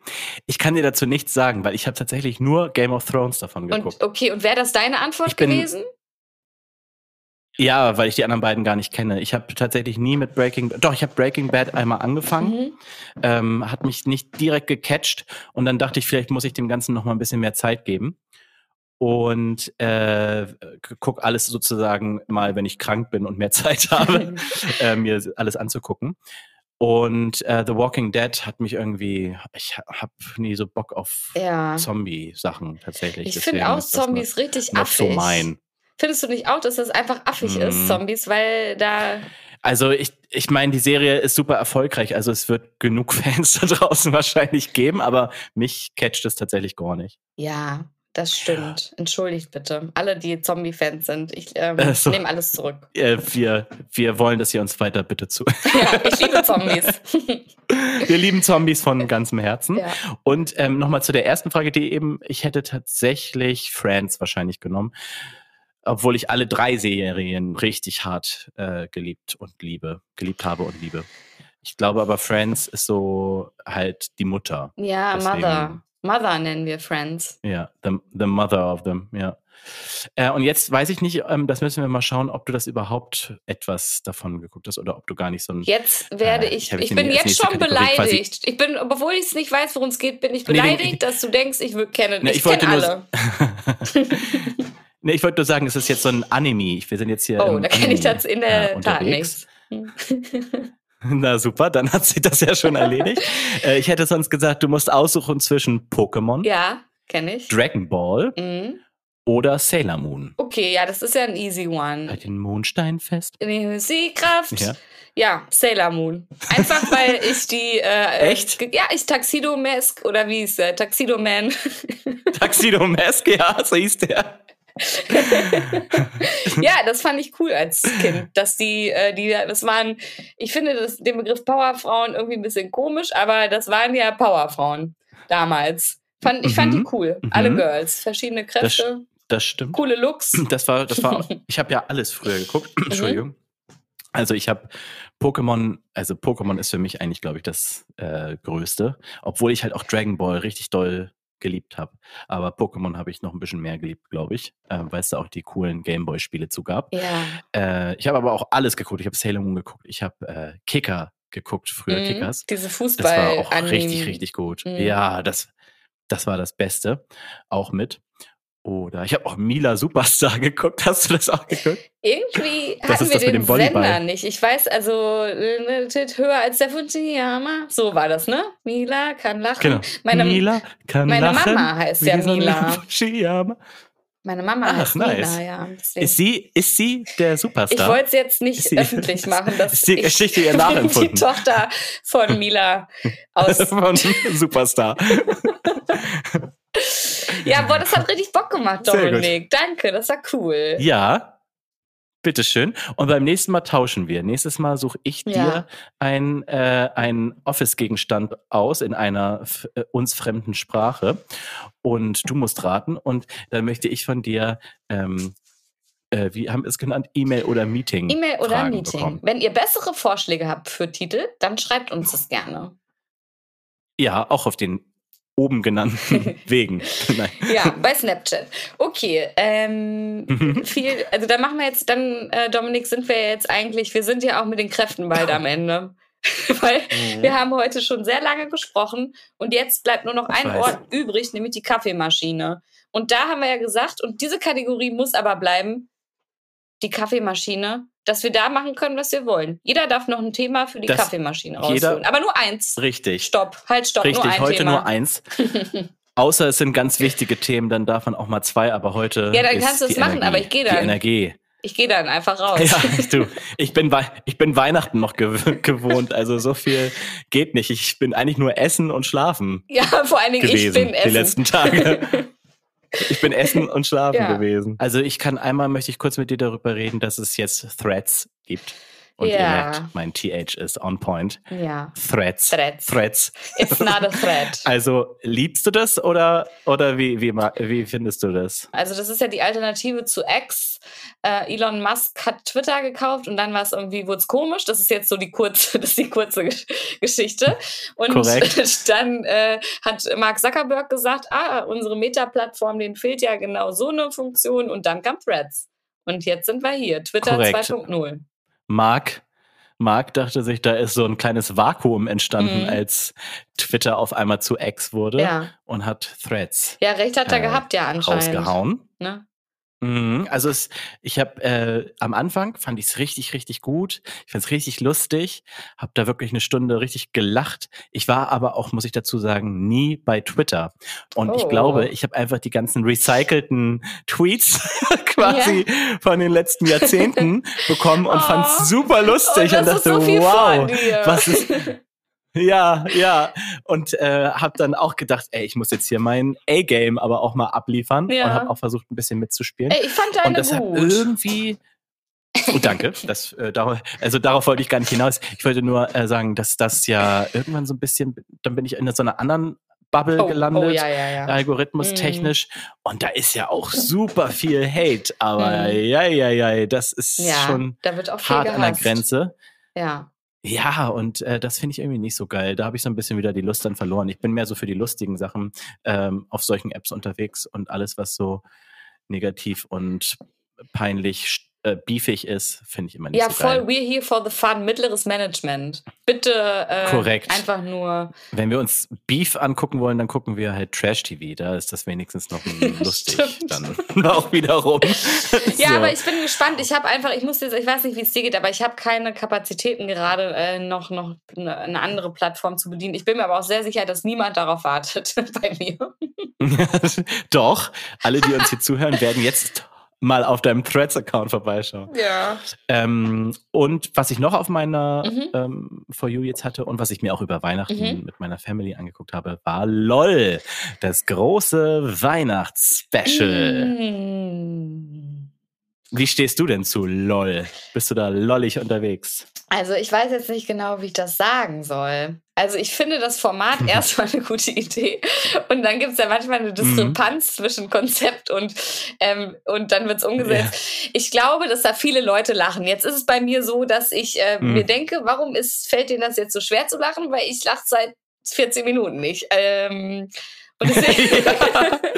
[SPEAKER 1] Ich kann dir dazu nichts sagen, weil ich habe tatsächlich nur Game of Thrones davon geguckt.
[SPEAKER 2] Und okay, und wäre das deine Antwort
[SPEAKER 1] bin-
[SPEAKER 2] gewesen?
[SPEAKER 1] Ja, weil ich die anderen beiden gar nicht kenne. Ich habe tatsächlich nie mit Breaking Doch, ich habe Breaking Bad einmal angefangen,
[SPEAKER 2] Mhm.
[SPEAKER 1] ähm, hat mich nicht direkt gecatcht und dann dachte ich, vielleicht muss ich dem Ganzen noch mal ein bisschen mehr Zeit geben. Und äh, guck alles sozusagen mal, wenn ich krank bin und mehr Zeit habe, äh, mir alles anzugucken. Und äh, The Walking Dead hat mich irgendwie, ich habe nie so Bock auf
[SPEAKER 2] Ja.
[SPEAKER 1] Zombie-Sachen tatsächlich.
[SPEAKER 2] Ich finde auch Zombies richtig
[SPEAKER 1] Not, not
[SPEAKER 2] affig.
[SPEAKER 1] so mein.
[SPEAKER 2] Findest du nicht auch, dass das einfach affig ist,
[SPEAKER 1] Mhm.
[SPEAKER 2] Zombies? Weil da.
[SPEAKER 1] Also ich, ich meine, die Serie ist super erfolgreich, also es wird genug Fans da draußen wahrscheinlich geben, aber mich catcht es tatsächlich gar nicht.
[SPEAKER 2] Ja, das stimmt. Entschuldigt bitte. Alle, die Zombie-Fans sind. Ich ähm,
[SPEAKER 1] Äh, so.
[SPEAKER 2] nehme alles zurück.
[SPEAKER 1] Äh, wir, wir wollen, dass ihr uns weiter bitte zu.
[SPEAKER 2] Ja, ich liebe Zombies.
[SPEAKER 1] Wir lieben Zombies von ganzem Herzen.
[SPEAKER 2] ja.
[SPEAKER 1] Und ähm, nochmal zu der ersten Frage, die eben, ich hätte tatsächlich Friends wahrscheinlich genommen, obwohl ich alle drei Serien richtig hart äh, geliebt und liebe, geliebt habe und liebe. Ich glaube aber Friends ist so halt die Mutter.
[SPEAKER 2] ja,
[SPEAKER 1] Deswegen-
[SPEAKER 2] Mother. Mother nennen wir Friends.
[SPEAKER 1] Ja, the, the mother of them, ja. Äh, und jetzt weiß ich nicht, ähm, das müssen wir mal schauen, ob du das überhaupt etwas davon geguckt hast oder ob du gar nicht so ein.
[SPEAKER 2] Jetzt werde
[SPEAKER 1] Äh,
[SPEAKER 2] ich,
[SPEAKER 1] ich
[SPEAKER 2] ich bin jetzt schon
[SPEAKER 1] Kategorie
[SPEAKER 2] beleidigt. Ich bin, obwohl ich es nicht weiß, worum es geht, bin ich
[SPEAKER 1] Nee, den-
[SPEAKER 2] beleidigt, dass du denkst, ich kenne,
[SPEAKER 1] Ne,
[SPEAKER 2] ich,
[SPEAKER 1] ich wollte
[SPEAKER 2] kenne
[SPEAKER 1] nur-
[SPEAKER 2] alle.
[SPEAKER 1] nee, ich wollte nur sagen, es ist jetzt so ein Anime. Wir sind jetzt hier.
[SPEAKER 2] Oh, da kenne ich das in der
[SPEAKER 1] äh,
[SPEAKER 2] Tat nichts.
[SPEAKER 1] Na super, dann hat sich das ja schon erledigt. äh, ich hätte sonst gesagt, du musst aussuchen zwischen Pokémon,
[SPEAKER 2] Ja, kenne ich.
[SPEAKER 1] Dragon Ball
[SPEAKER 2] Mhm.
[SPEAKER 1] oder Sailor Moon.
[SPEAKER 2] Okay, ja, das ist ja ein easy
[SPEAKER 1] Bei
[SPEAKER 2] one.
[SPEAKER 1] den Mondsteinfest.
[SPEAKER 2] Die Sehkraft.
[SPEAKER 1] Ja.
[SPEAKER 2] Ja, Sailor Moon. Einfach weil ich die. Äh,
[SPEAKER 1] Echt?
[SPEAKER 2] Ja, ich Taxido Mask oder wie ist der? Taxido Man.
[SPEAKER 1] Taxido Mask, ja, so hieß der.
[SPEAKER 2] ja, das fand ich cool als Kind, dass die, äh, die, das waren, ich finde das, den Begriff Powerfrauen irgendwie ein bisschen komisch, aber das waren ja Powerfrauen damals. Fand, ich fand die
[SPEAKER 1] Mhm.
[SPEAKER 2] cool.
[SPEAKER 1] Mhm.
[SPEAKER 2] Alle Girls, verschiedene Kräfte,
[SPEAKER 1] Das stimmt.
[SPEAKER 2] coole Looks.
[SPEAKER 1] Das war, das war, ich habe ja alles früher geguckt. Entschuldigung. Also ich habe Pokémon, also Pokémon ist für mich eigentlich, glaube ich, das äh, Größte, obwohl ich halt auch Dragon Ball richtig doll geliebt habe. Aber Pokémon habe ich noch ein bisschen mehr geliebt, glaube ich, äh, weil es da auch die coolen Gameboy-Spiele zu gab.
[SPEAKER 2] Ja.
[SPEAKER 1] Äh, ich habe aber auch alles geguckt. Ich habe Sailor Moon geguckt. Ich habe äh, Kicker geguckt, früher
[SPEAKER 2] Mhm.
[SPEAKER 1] Kickers.
[SPEAKER 2] Diese
[SPEAKER 1] Das
[SPEAKER 2] Fußball.
[SPEAKER 1] war auch richtig, richtig gut.
[SPEAKER 2] Mhm.
[SPEAKER 1] Ja, das, das war das Beste. Auch mit. Oder ich habe auch Mila Superstar geguckt. Hast du das auch geguckt?
[SPEAKER 2] Irgendwie
[SPEAKER 1] Das
[SPEAKER 2] hatten wir
[SPEAKER 1] das
[SPEAKER 2] den. Sender nicht. Ich weiß, also tit höher als der Fujiyama. So war das, ne? Mila kann lachen.
[SPEAKER 1] Genau.
[SPEAKER 2] Meine,
[SPEAKER 1] Mila kann
[SPEAKER 2] meine
[SPEAKER 1] lachen.
[SPEAKER 2] Mama heißt ja
[SPEAKER 1] die
[SPEAKER 2] Mila.
[SPEAKER 1] Fujiyama.
[SPEAKER 2] meine Mama
[SPEAKER 1] Ach,
[SPEAKER 2] heißt
[SPEAKER 1] nice.
[SPEAKER 2] Mila, ja. Deswegen.
[SPEAKER 1] Ist sie, ist sie der
[SPEAKER 2] Ich
[SPEAKER 1] Superstar?
[SPEAKER 2] wollte es jetzt nicht
[SPEAKER 1] sie-
[SPEAKER 2] öffentlich machen, dass
[SPEAKER 1] ist die
[SPEAKER 2] ich
[SPEAKER 1] Geschichte ihr
[SPEAKER 2] die
[SPEAKER 1] nachempfunden?
[SPEAKER 2] Tochter von Mila aus.
[SPEAKER 1] Von Superstar.
[SPEAKER 2] Ja, boah, das hat richtig Bock gemacht. Dominik. Danke, das war cool.
[SPEAKER 1] Ja. Bitteschön. Und beim nächsten Mal tauschen wir. Nächstes Mal suche ich dir
[SPEAKER 2] Ja.
[SPEAKER 1] ein, äh, ein Office-Gegenstand aus in einer äh, uns fremden Sprache. Und du musst raten. Und dann möchte ich von dir, ähm, äh, wie haben wir es genannt, E-Mail oder Meeting?
[SPEAKER 2] E-Mail oder
[SPEAKER 1] Fragen
[SPEAKER 2] Meeting.
[SPEAKER 1] bekommen.
[SPEAKER 2] Wenn ihr bessere Vorschläge habt für Titel, dann schreibt uns das gerne.
[SPEAKER 1] Ja, auch auf den oben genannten Wegen. Nein.
[SPEAKER 2] Ja, bei Snapchat. Okay, ähm,
[SPEAKER 1] Mhm.
[SPEAKER 2] viel, also da machen wir jetzt, dann, äh, Dominik, sind wir jetzt eigentlich, wir sind ja auch mit den Kräften bald am Ende. Weil
[SPEAKER 1] Mhm.
[SPEAKER 2] wir haben heute schon sehr lange gesprochen und jetzt bleibt nur noch
[SPEAKER 1] Ich
[SPEAKER 2] ein
[SPEAKER 1] weiß.
[SPEAKER 2] Ort übrig, nämlich die Kaffeemaschine. Und da haben wir ja gesagt, und diese Kategorie muss aber bleiben, die Kaffeemaschine, dass wir da machen können, was wir wollen. Jeder darf noch ein Thema für die
[SPEAKER 1] Das-
[SPEAKER 2] Kaffeemaschine rausholen. Aber nur eins.
[SPEAKER 1] Richtig.
[SPEAKER 2] Stopp, halt, stopp,
[SPEAKER 1] Richtig,
[SPEAKER 2] nur ein
[SPEAKER 1] heute
[SPEAKER 2] Thema.
[SPEAKER 1] nur eins. Außer es sind ganz wichtige Themen, dann darf man auch mal zwei, aber heute.
[SPEAKER 2] Ja, dann kannst du es
[SPEAKER 1] die
[SPEAKER 2] machen,
[SPEAKER 1] Energie,
[SPEAKER 2] aber ich geh
[SPEAKER 1] Die
[SPEAKER 2] dann.
[SPEAKER 1] Energie.
[SPEAKER 2] Ich gehe dann einfach raus.
[SPEAKER 1] Ja, du, ich bin, ich bin Weihnachten noch gew gewohnt, also so viel geht nicht. Ich bin eigentlich nur Essen und Schlafen
[SPEAKER 2] Ja, vor allen Dingen ich
[SPEAKER 1] gewesen
[SPEAKER 2] bin
[SPEAKER 1] die
[SPEAKER 2] Essen.
[SPEAKER 1] letzten Tage. Ich bin essen und schlafen
[SPEAKER 2] Ja.
[SPEAKER 1] gewesen. Also ich kann einmal, möchte ich kurz mit dir darüber reden, dass es jetzt Threads gibt. Und ihr
[SPEAKER 2] Ja.
[SPEAKER 1] merkt, mein TH ist on point.
[SPEAKER 2] Ja.
[SPEAKER 1] Threads.
[SPEAKER 2] Threads.
[SPEAKER 1] Threads.
[SPEAKER 2] It's not a threat.
[SPEAKER 1] Also liebst du das oder, oder wie, wie, wie findest du das?
[SPEAKER 2] Also das ist ja die Alternative zu X. Äh, Elon Musk hat Twitter gekauft und dann war es irgendwie, wurde es komisch. Das ist jetzt so die kurze, das ist die kurze Gesch- Geschichte. Und
[SPEAKER 1] Korrekt.
[SPEAKER 2] dann äh, hat Mark Zuckerberg gesagt, ah, unsere Meta-Plattform, denen fehlt ja genau so eine Funktion und dann kam Threads. Und jetzt sind wir hier, Twitter
[SPEAKER 1] Korrekt.
[SPEAKER 2] 2.0.
[SPEAKER 1] Mark, Mark dachte sich, da ist so ein kleines Vakuum entstanden,
[SPEAKER 2] Mhm.
[SPEAKER 1] als Twitter auf einmal zu X wurde
[SPEAKER 2] Ja.
[SPEAKER 1] und hat Threads
[SPEAKER 2] ja, recht hat er
[SPEAKER 1] Äh,
[SPEAKER 2] gehabt, ja, anscheinend.
[SPEAKER 1] rausgehauen.
[SPEAKER 2] Ne?
[SPEAKER 1] Mhm, Also es, ich habe äh, am Anfang fand ich es richtig, richtig gut. Ich fand es richtig lustig, habe da wirklich eine Stunde richtig gelacht. Ich war aber auch, muss ich dazu sagen, nie bei Twitter. Und ich
[SPEAKER 2] Oh.
[SPEAKER 1] glaube, ich habe einfach die ganzen recycelten Tweets quasi von den letzten Jahrzehnten bekommen und
[SPEAKER 2] Oh.
[SPEAKER 1] fand es super lustig
[SPEAKER 2] oh,
[SPEAKER 1] und dachte,
[SPEAKER 2] so
[SPEAKER 1] wow, was ist ja, ja. Und äh, habe dann auch gedacht, ey, ich muss jetzt hier mein A-Game aber auch mal abliefern
[SPEAKER 2] Ja.
[SPEAKER 1] und habe auch versucht, ein bisschen mitzuspielen.
[SPEAKER 2] Ey, ich fand
[SPEAKER 1] und
[SPEAKER 2] deine
[SPEAKER 1] deshalb
[SPEAKER 2] gut.
[SPEAKER 1] irgendwie. Oh, danke. Das, äh, darauf, also darauf wollte ich gar nicht hinaus. Ich wollte nur äh, sagen, dass das ja irgendwann so ein bisschen, dann bin ich in so einer anderen Bubble
[SPEAKER 2] oh,
[SPEAKER 1] gelandet,
[SPEAKER 2] oh, ja, ja, ja.
[SPEAKER 1] algorithmustechnisch. Und da ist ja auch super viel Hate. Aber
[SPEAKER 2] Mhm.
[SPEAKER 1] ja, ja, ja, das ist schon
[SPEAKER 2] da wird auch viel
[SPEAKER 1] hart an der. Grenze.
[SPEAKER 2] Ja.
[SPEAKER 1] Ja, und äh, das finde ich irgendwie nicht so geil. Da habe ich so ein bisschen wieder die Lust dann verloren. Ich bin mehr so für die lustigen Sachen ähm, auf solchen Apps unterwegs und alles, was so negativ und peinlich äh, beefig ist, finde ich immer nicht
[SPEAKER 2] Ja,
[SPEAKER 1] so
[SPEAKER 2] voll.
[SPEAKER 1] geil.
[SPEAKER 2] We're here for the fun. Mittleres Management. Bitte äh,
[SPEAKER 1] Korrekt.
[SPEAKER 2] einfach nur.
[SPEAKER 1] Wenn wir uns Beef angucken wollen, dann gucken wir halt Trash-TV. Da ist das wenigstens noch lustig. Dann auch wiederum.
[SPEAKER 2] Ja,
[SPEAKER 1] So.
[SPEAKER 2] aber ich bin gespannt. Ich habe einfach, ich muss jetzt, ich weiß nicht, wie es dir geht, aber ich habe keine Kapazitäten gerade äh, noch, noch eine eine andere Plattform zu bedienen. Ich bin mir aber auch sehr sicher, dass niemand darauf wartet bei mir.
[SPEAKER 1] Doch, alle, die uns hier zuhören, werden jetzt mal auf deinem Threads-Account vorbeischauen.
[SPEAKER 2] Ja.
[SPEAKER 1] Ähm, und was ich noch auf meiner
[SPEAKER 2] Mhm.
[SPEAKER 1] ähm, For You jetzt hatte und was ich mir auch über Weihnachten
[SPEAKER 2] Mhm.
[SPEAKER 1] mit meiner Family angeguckt habe, war LOL, das große Weihnachtsspecial.
[SPEAKER 2] Mm.
[SPEAKER 1] Wie stehst du denn zu LOL? Bist du da lollig unterwegs?
[SPEAKER 2] Also ich weiß jetzt nicht genau, wie ich das sagen soll. Also ich finde das Format erstmal eine gute Idee. Und dann gibt es ja manchmal eine Diskrepanz zwischen Konzept und, ähm, und dann wird es umgesetzt. Ich glaube, dass da viele Leute lachen. Jetzt ist es bei mir so, dass ich äh,
[SPEAKER 1] Mhm.
[SPEAKER 2] mir denke, warum ist, fällt denen das jetzt so schwer zu lachen? Weil ich lache seit 14 Minuten nicht. Ähm, und deswegen,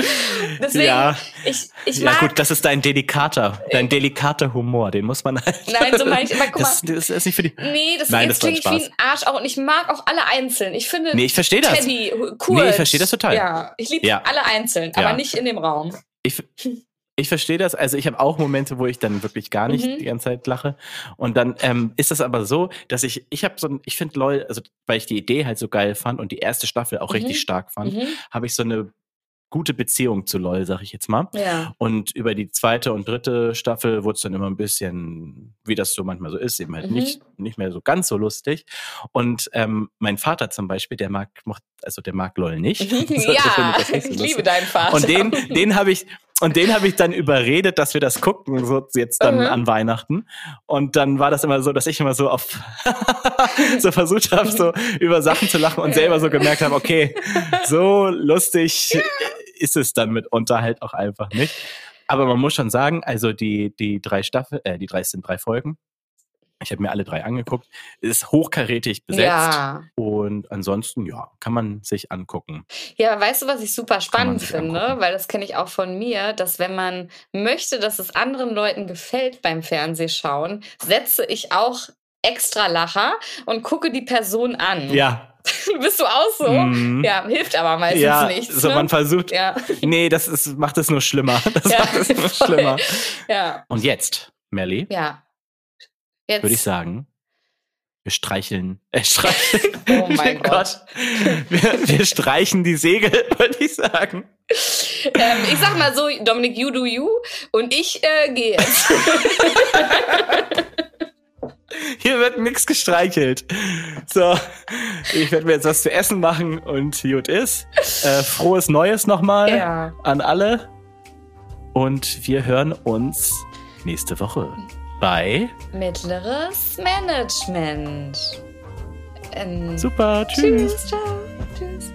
[SPEAKER 2] deswegen
[SPEAKER 1] ja,
[SPEAKER 2] ich, ich
[SPEAKER 1] ja
[SPEAKER 2] mag
[SPEAKER 1] gut, das ist dein delikater, dein delikater Humor, den muss man halt.
[SPEAKER 2] Nein, so meine ich immer, guck
[SPEAKER 1] das, das ist nicht für die.
[SPEAKER 2] Nee, das
[SPEAKER 1] Nein, das
[SPEAKER 2] klingt wie ein Arsch auch. Und ich mag auch alle einzeln. Ich finde
[SPEAKER 1] Nee, ich verstehe das.
[SPEAKER 2] Teddy, Kurt.
[SPEAKER 1] Nee, ich verstehe das total.
[SPEAKER 2] Ja, ich liebe
[SPEAKER 1] Ja.
[SPEAKER 2] alle einzeln,
[SPEAKER 1] Ja.
[SPEAKER 2] aber nicht in dem Raum.
[SPEAKER 1] Ich, ich verstehe das. Also ich habe auch Momente, wo ich dann wirklich gar nicht
[SPEAKER 2] Mhm.
[SPEAKER 1] die ganze Zeit lache. Und dann ähm, ist das aber so, dass ich, ich habe so ein, ich finde LOL, also weil ich die Idee halt so geil fand und die erste Staffel auch
[SPEAKER 2] Mhm.
[SPEAKER 1] richtig stark fand,
[SPEAKER 2] Mhm.
[SPEAKER 1] habe ich so eine gute Beziehung zu LOL, sag ich jetzt mal.
[SPEAKER 2] Ja.
[SPEAKER 1] Und über die zweite und dritte Staffel wurde es dann immer ein bisschen, wie das so manchmal so ist, eben halt
[SPEAKER 2] Mhm.
[SPEAKER 1] nicht, nicht mehr so ganz so lustig. Und ähm, mein Vater zum Beispiel, der mag, also der mag LOL nicht. So, der findet
[SPEAKER 2] ja,
[SPEAKER 1] so
[SPEAKER 2] ich liebe deinen Vater.
[SPEAKER 1] Und den, den habe ich, und den habe ich dann überredet, dass wir das gucken, so jetzt dann
[SPEAKER 2] Mhm.
[SPEAKER 1] an Weihnachten. Und dann war das immer so, dass ich immer so auf so versucht habe, so über Sachen zu lachen und selber so gemerkt habe, okay, so lustig ist es dann mitunter halt auch einfach nicht. Aber man muss schon sagen, also die, die drei Staffel, äh, die drei sind drei Folgen. Ich habe mir alle drei angeguckt. Ist hochkarätig besetzt.
[SPEAKER 2] ja.
[SPEAKER 1] Und ansonsten, ja, kann man sich angucken.
[SPEAKER 2] ja, weißt du, was ich super spannend finde?
[SPEAKER 1] angucken.
[SPEAKER 2] Weil das kenne ich auch von mir, dass wenn man möchte, dass es anderen Leuten gefällt beim Fernsehschauen, setze ich auch extra Lacher und gucke die Person an.
[SPEAKER 1] Ja.
[SPEAKER 2] Bist du auch so?
[SPEAKER 1] Mhm.
[SPEAKER 2] Ja, hilft aber meistens
[SPEAKER 1] ja,
[SPEAKER 2] nichts.
[SPEAKER 1] so
[SPEAKER 2] ne?
[SPEAKER 1] man versucht.
[SPEAKER 2] ja.
[SPEAKER 1] Nee, das ist, macht es nur schlimmer. Das
[SPEAKER 2] Ja,
[SPEAKER 1] macht es nur
[SPEAKER 2] voll.
[SPEAKER 1] schlimmer.
[SPEAKER 2] ja,
[SPEAKER 1] Und jetzt, Melly,
[SPEAKER 2] ja. Jetzt.
[SPEAKER 1] würde ich sagen, wir streicheln. Äh, streicheln.
[SPEAKER 2] Oh mein Gott.
[SPEAKER 1] Wir, wir streichen die Segel, würde ich sagen.
[SPEAKER 2] Ähm, ich sag mal so, Dominik, you do you und ich äh, gehe jetzt.
[SPEAKER 1] Hier wird nichts gestreichelt. So, ich werde mir jetzt was zu essen machen und gut ist. Äh, frohes Neues nochmal
[SPEAKER 2] ja.
[SPEAKER 1] an alle. Und wir hören uns nächste Woche bei
[SPEAKER 2] Mittleres Management. Ähm,
[SPEAKER 1] Super, tschüss.
[SPEAKER 2] tschüss ciao.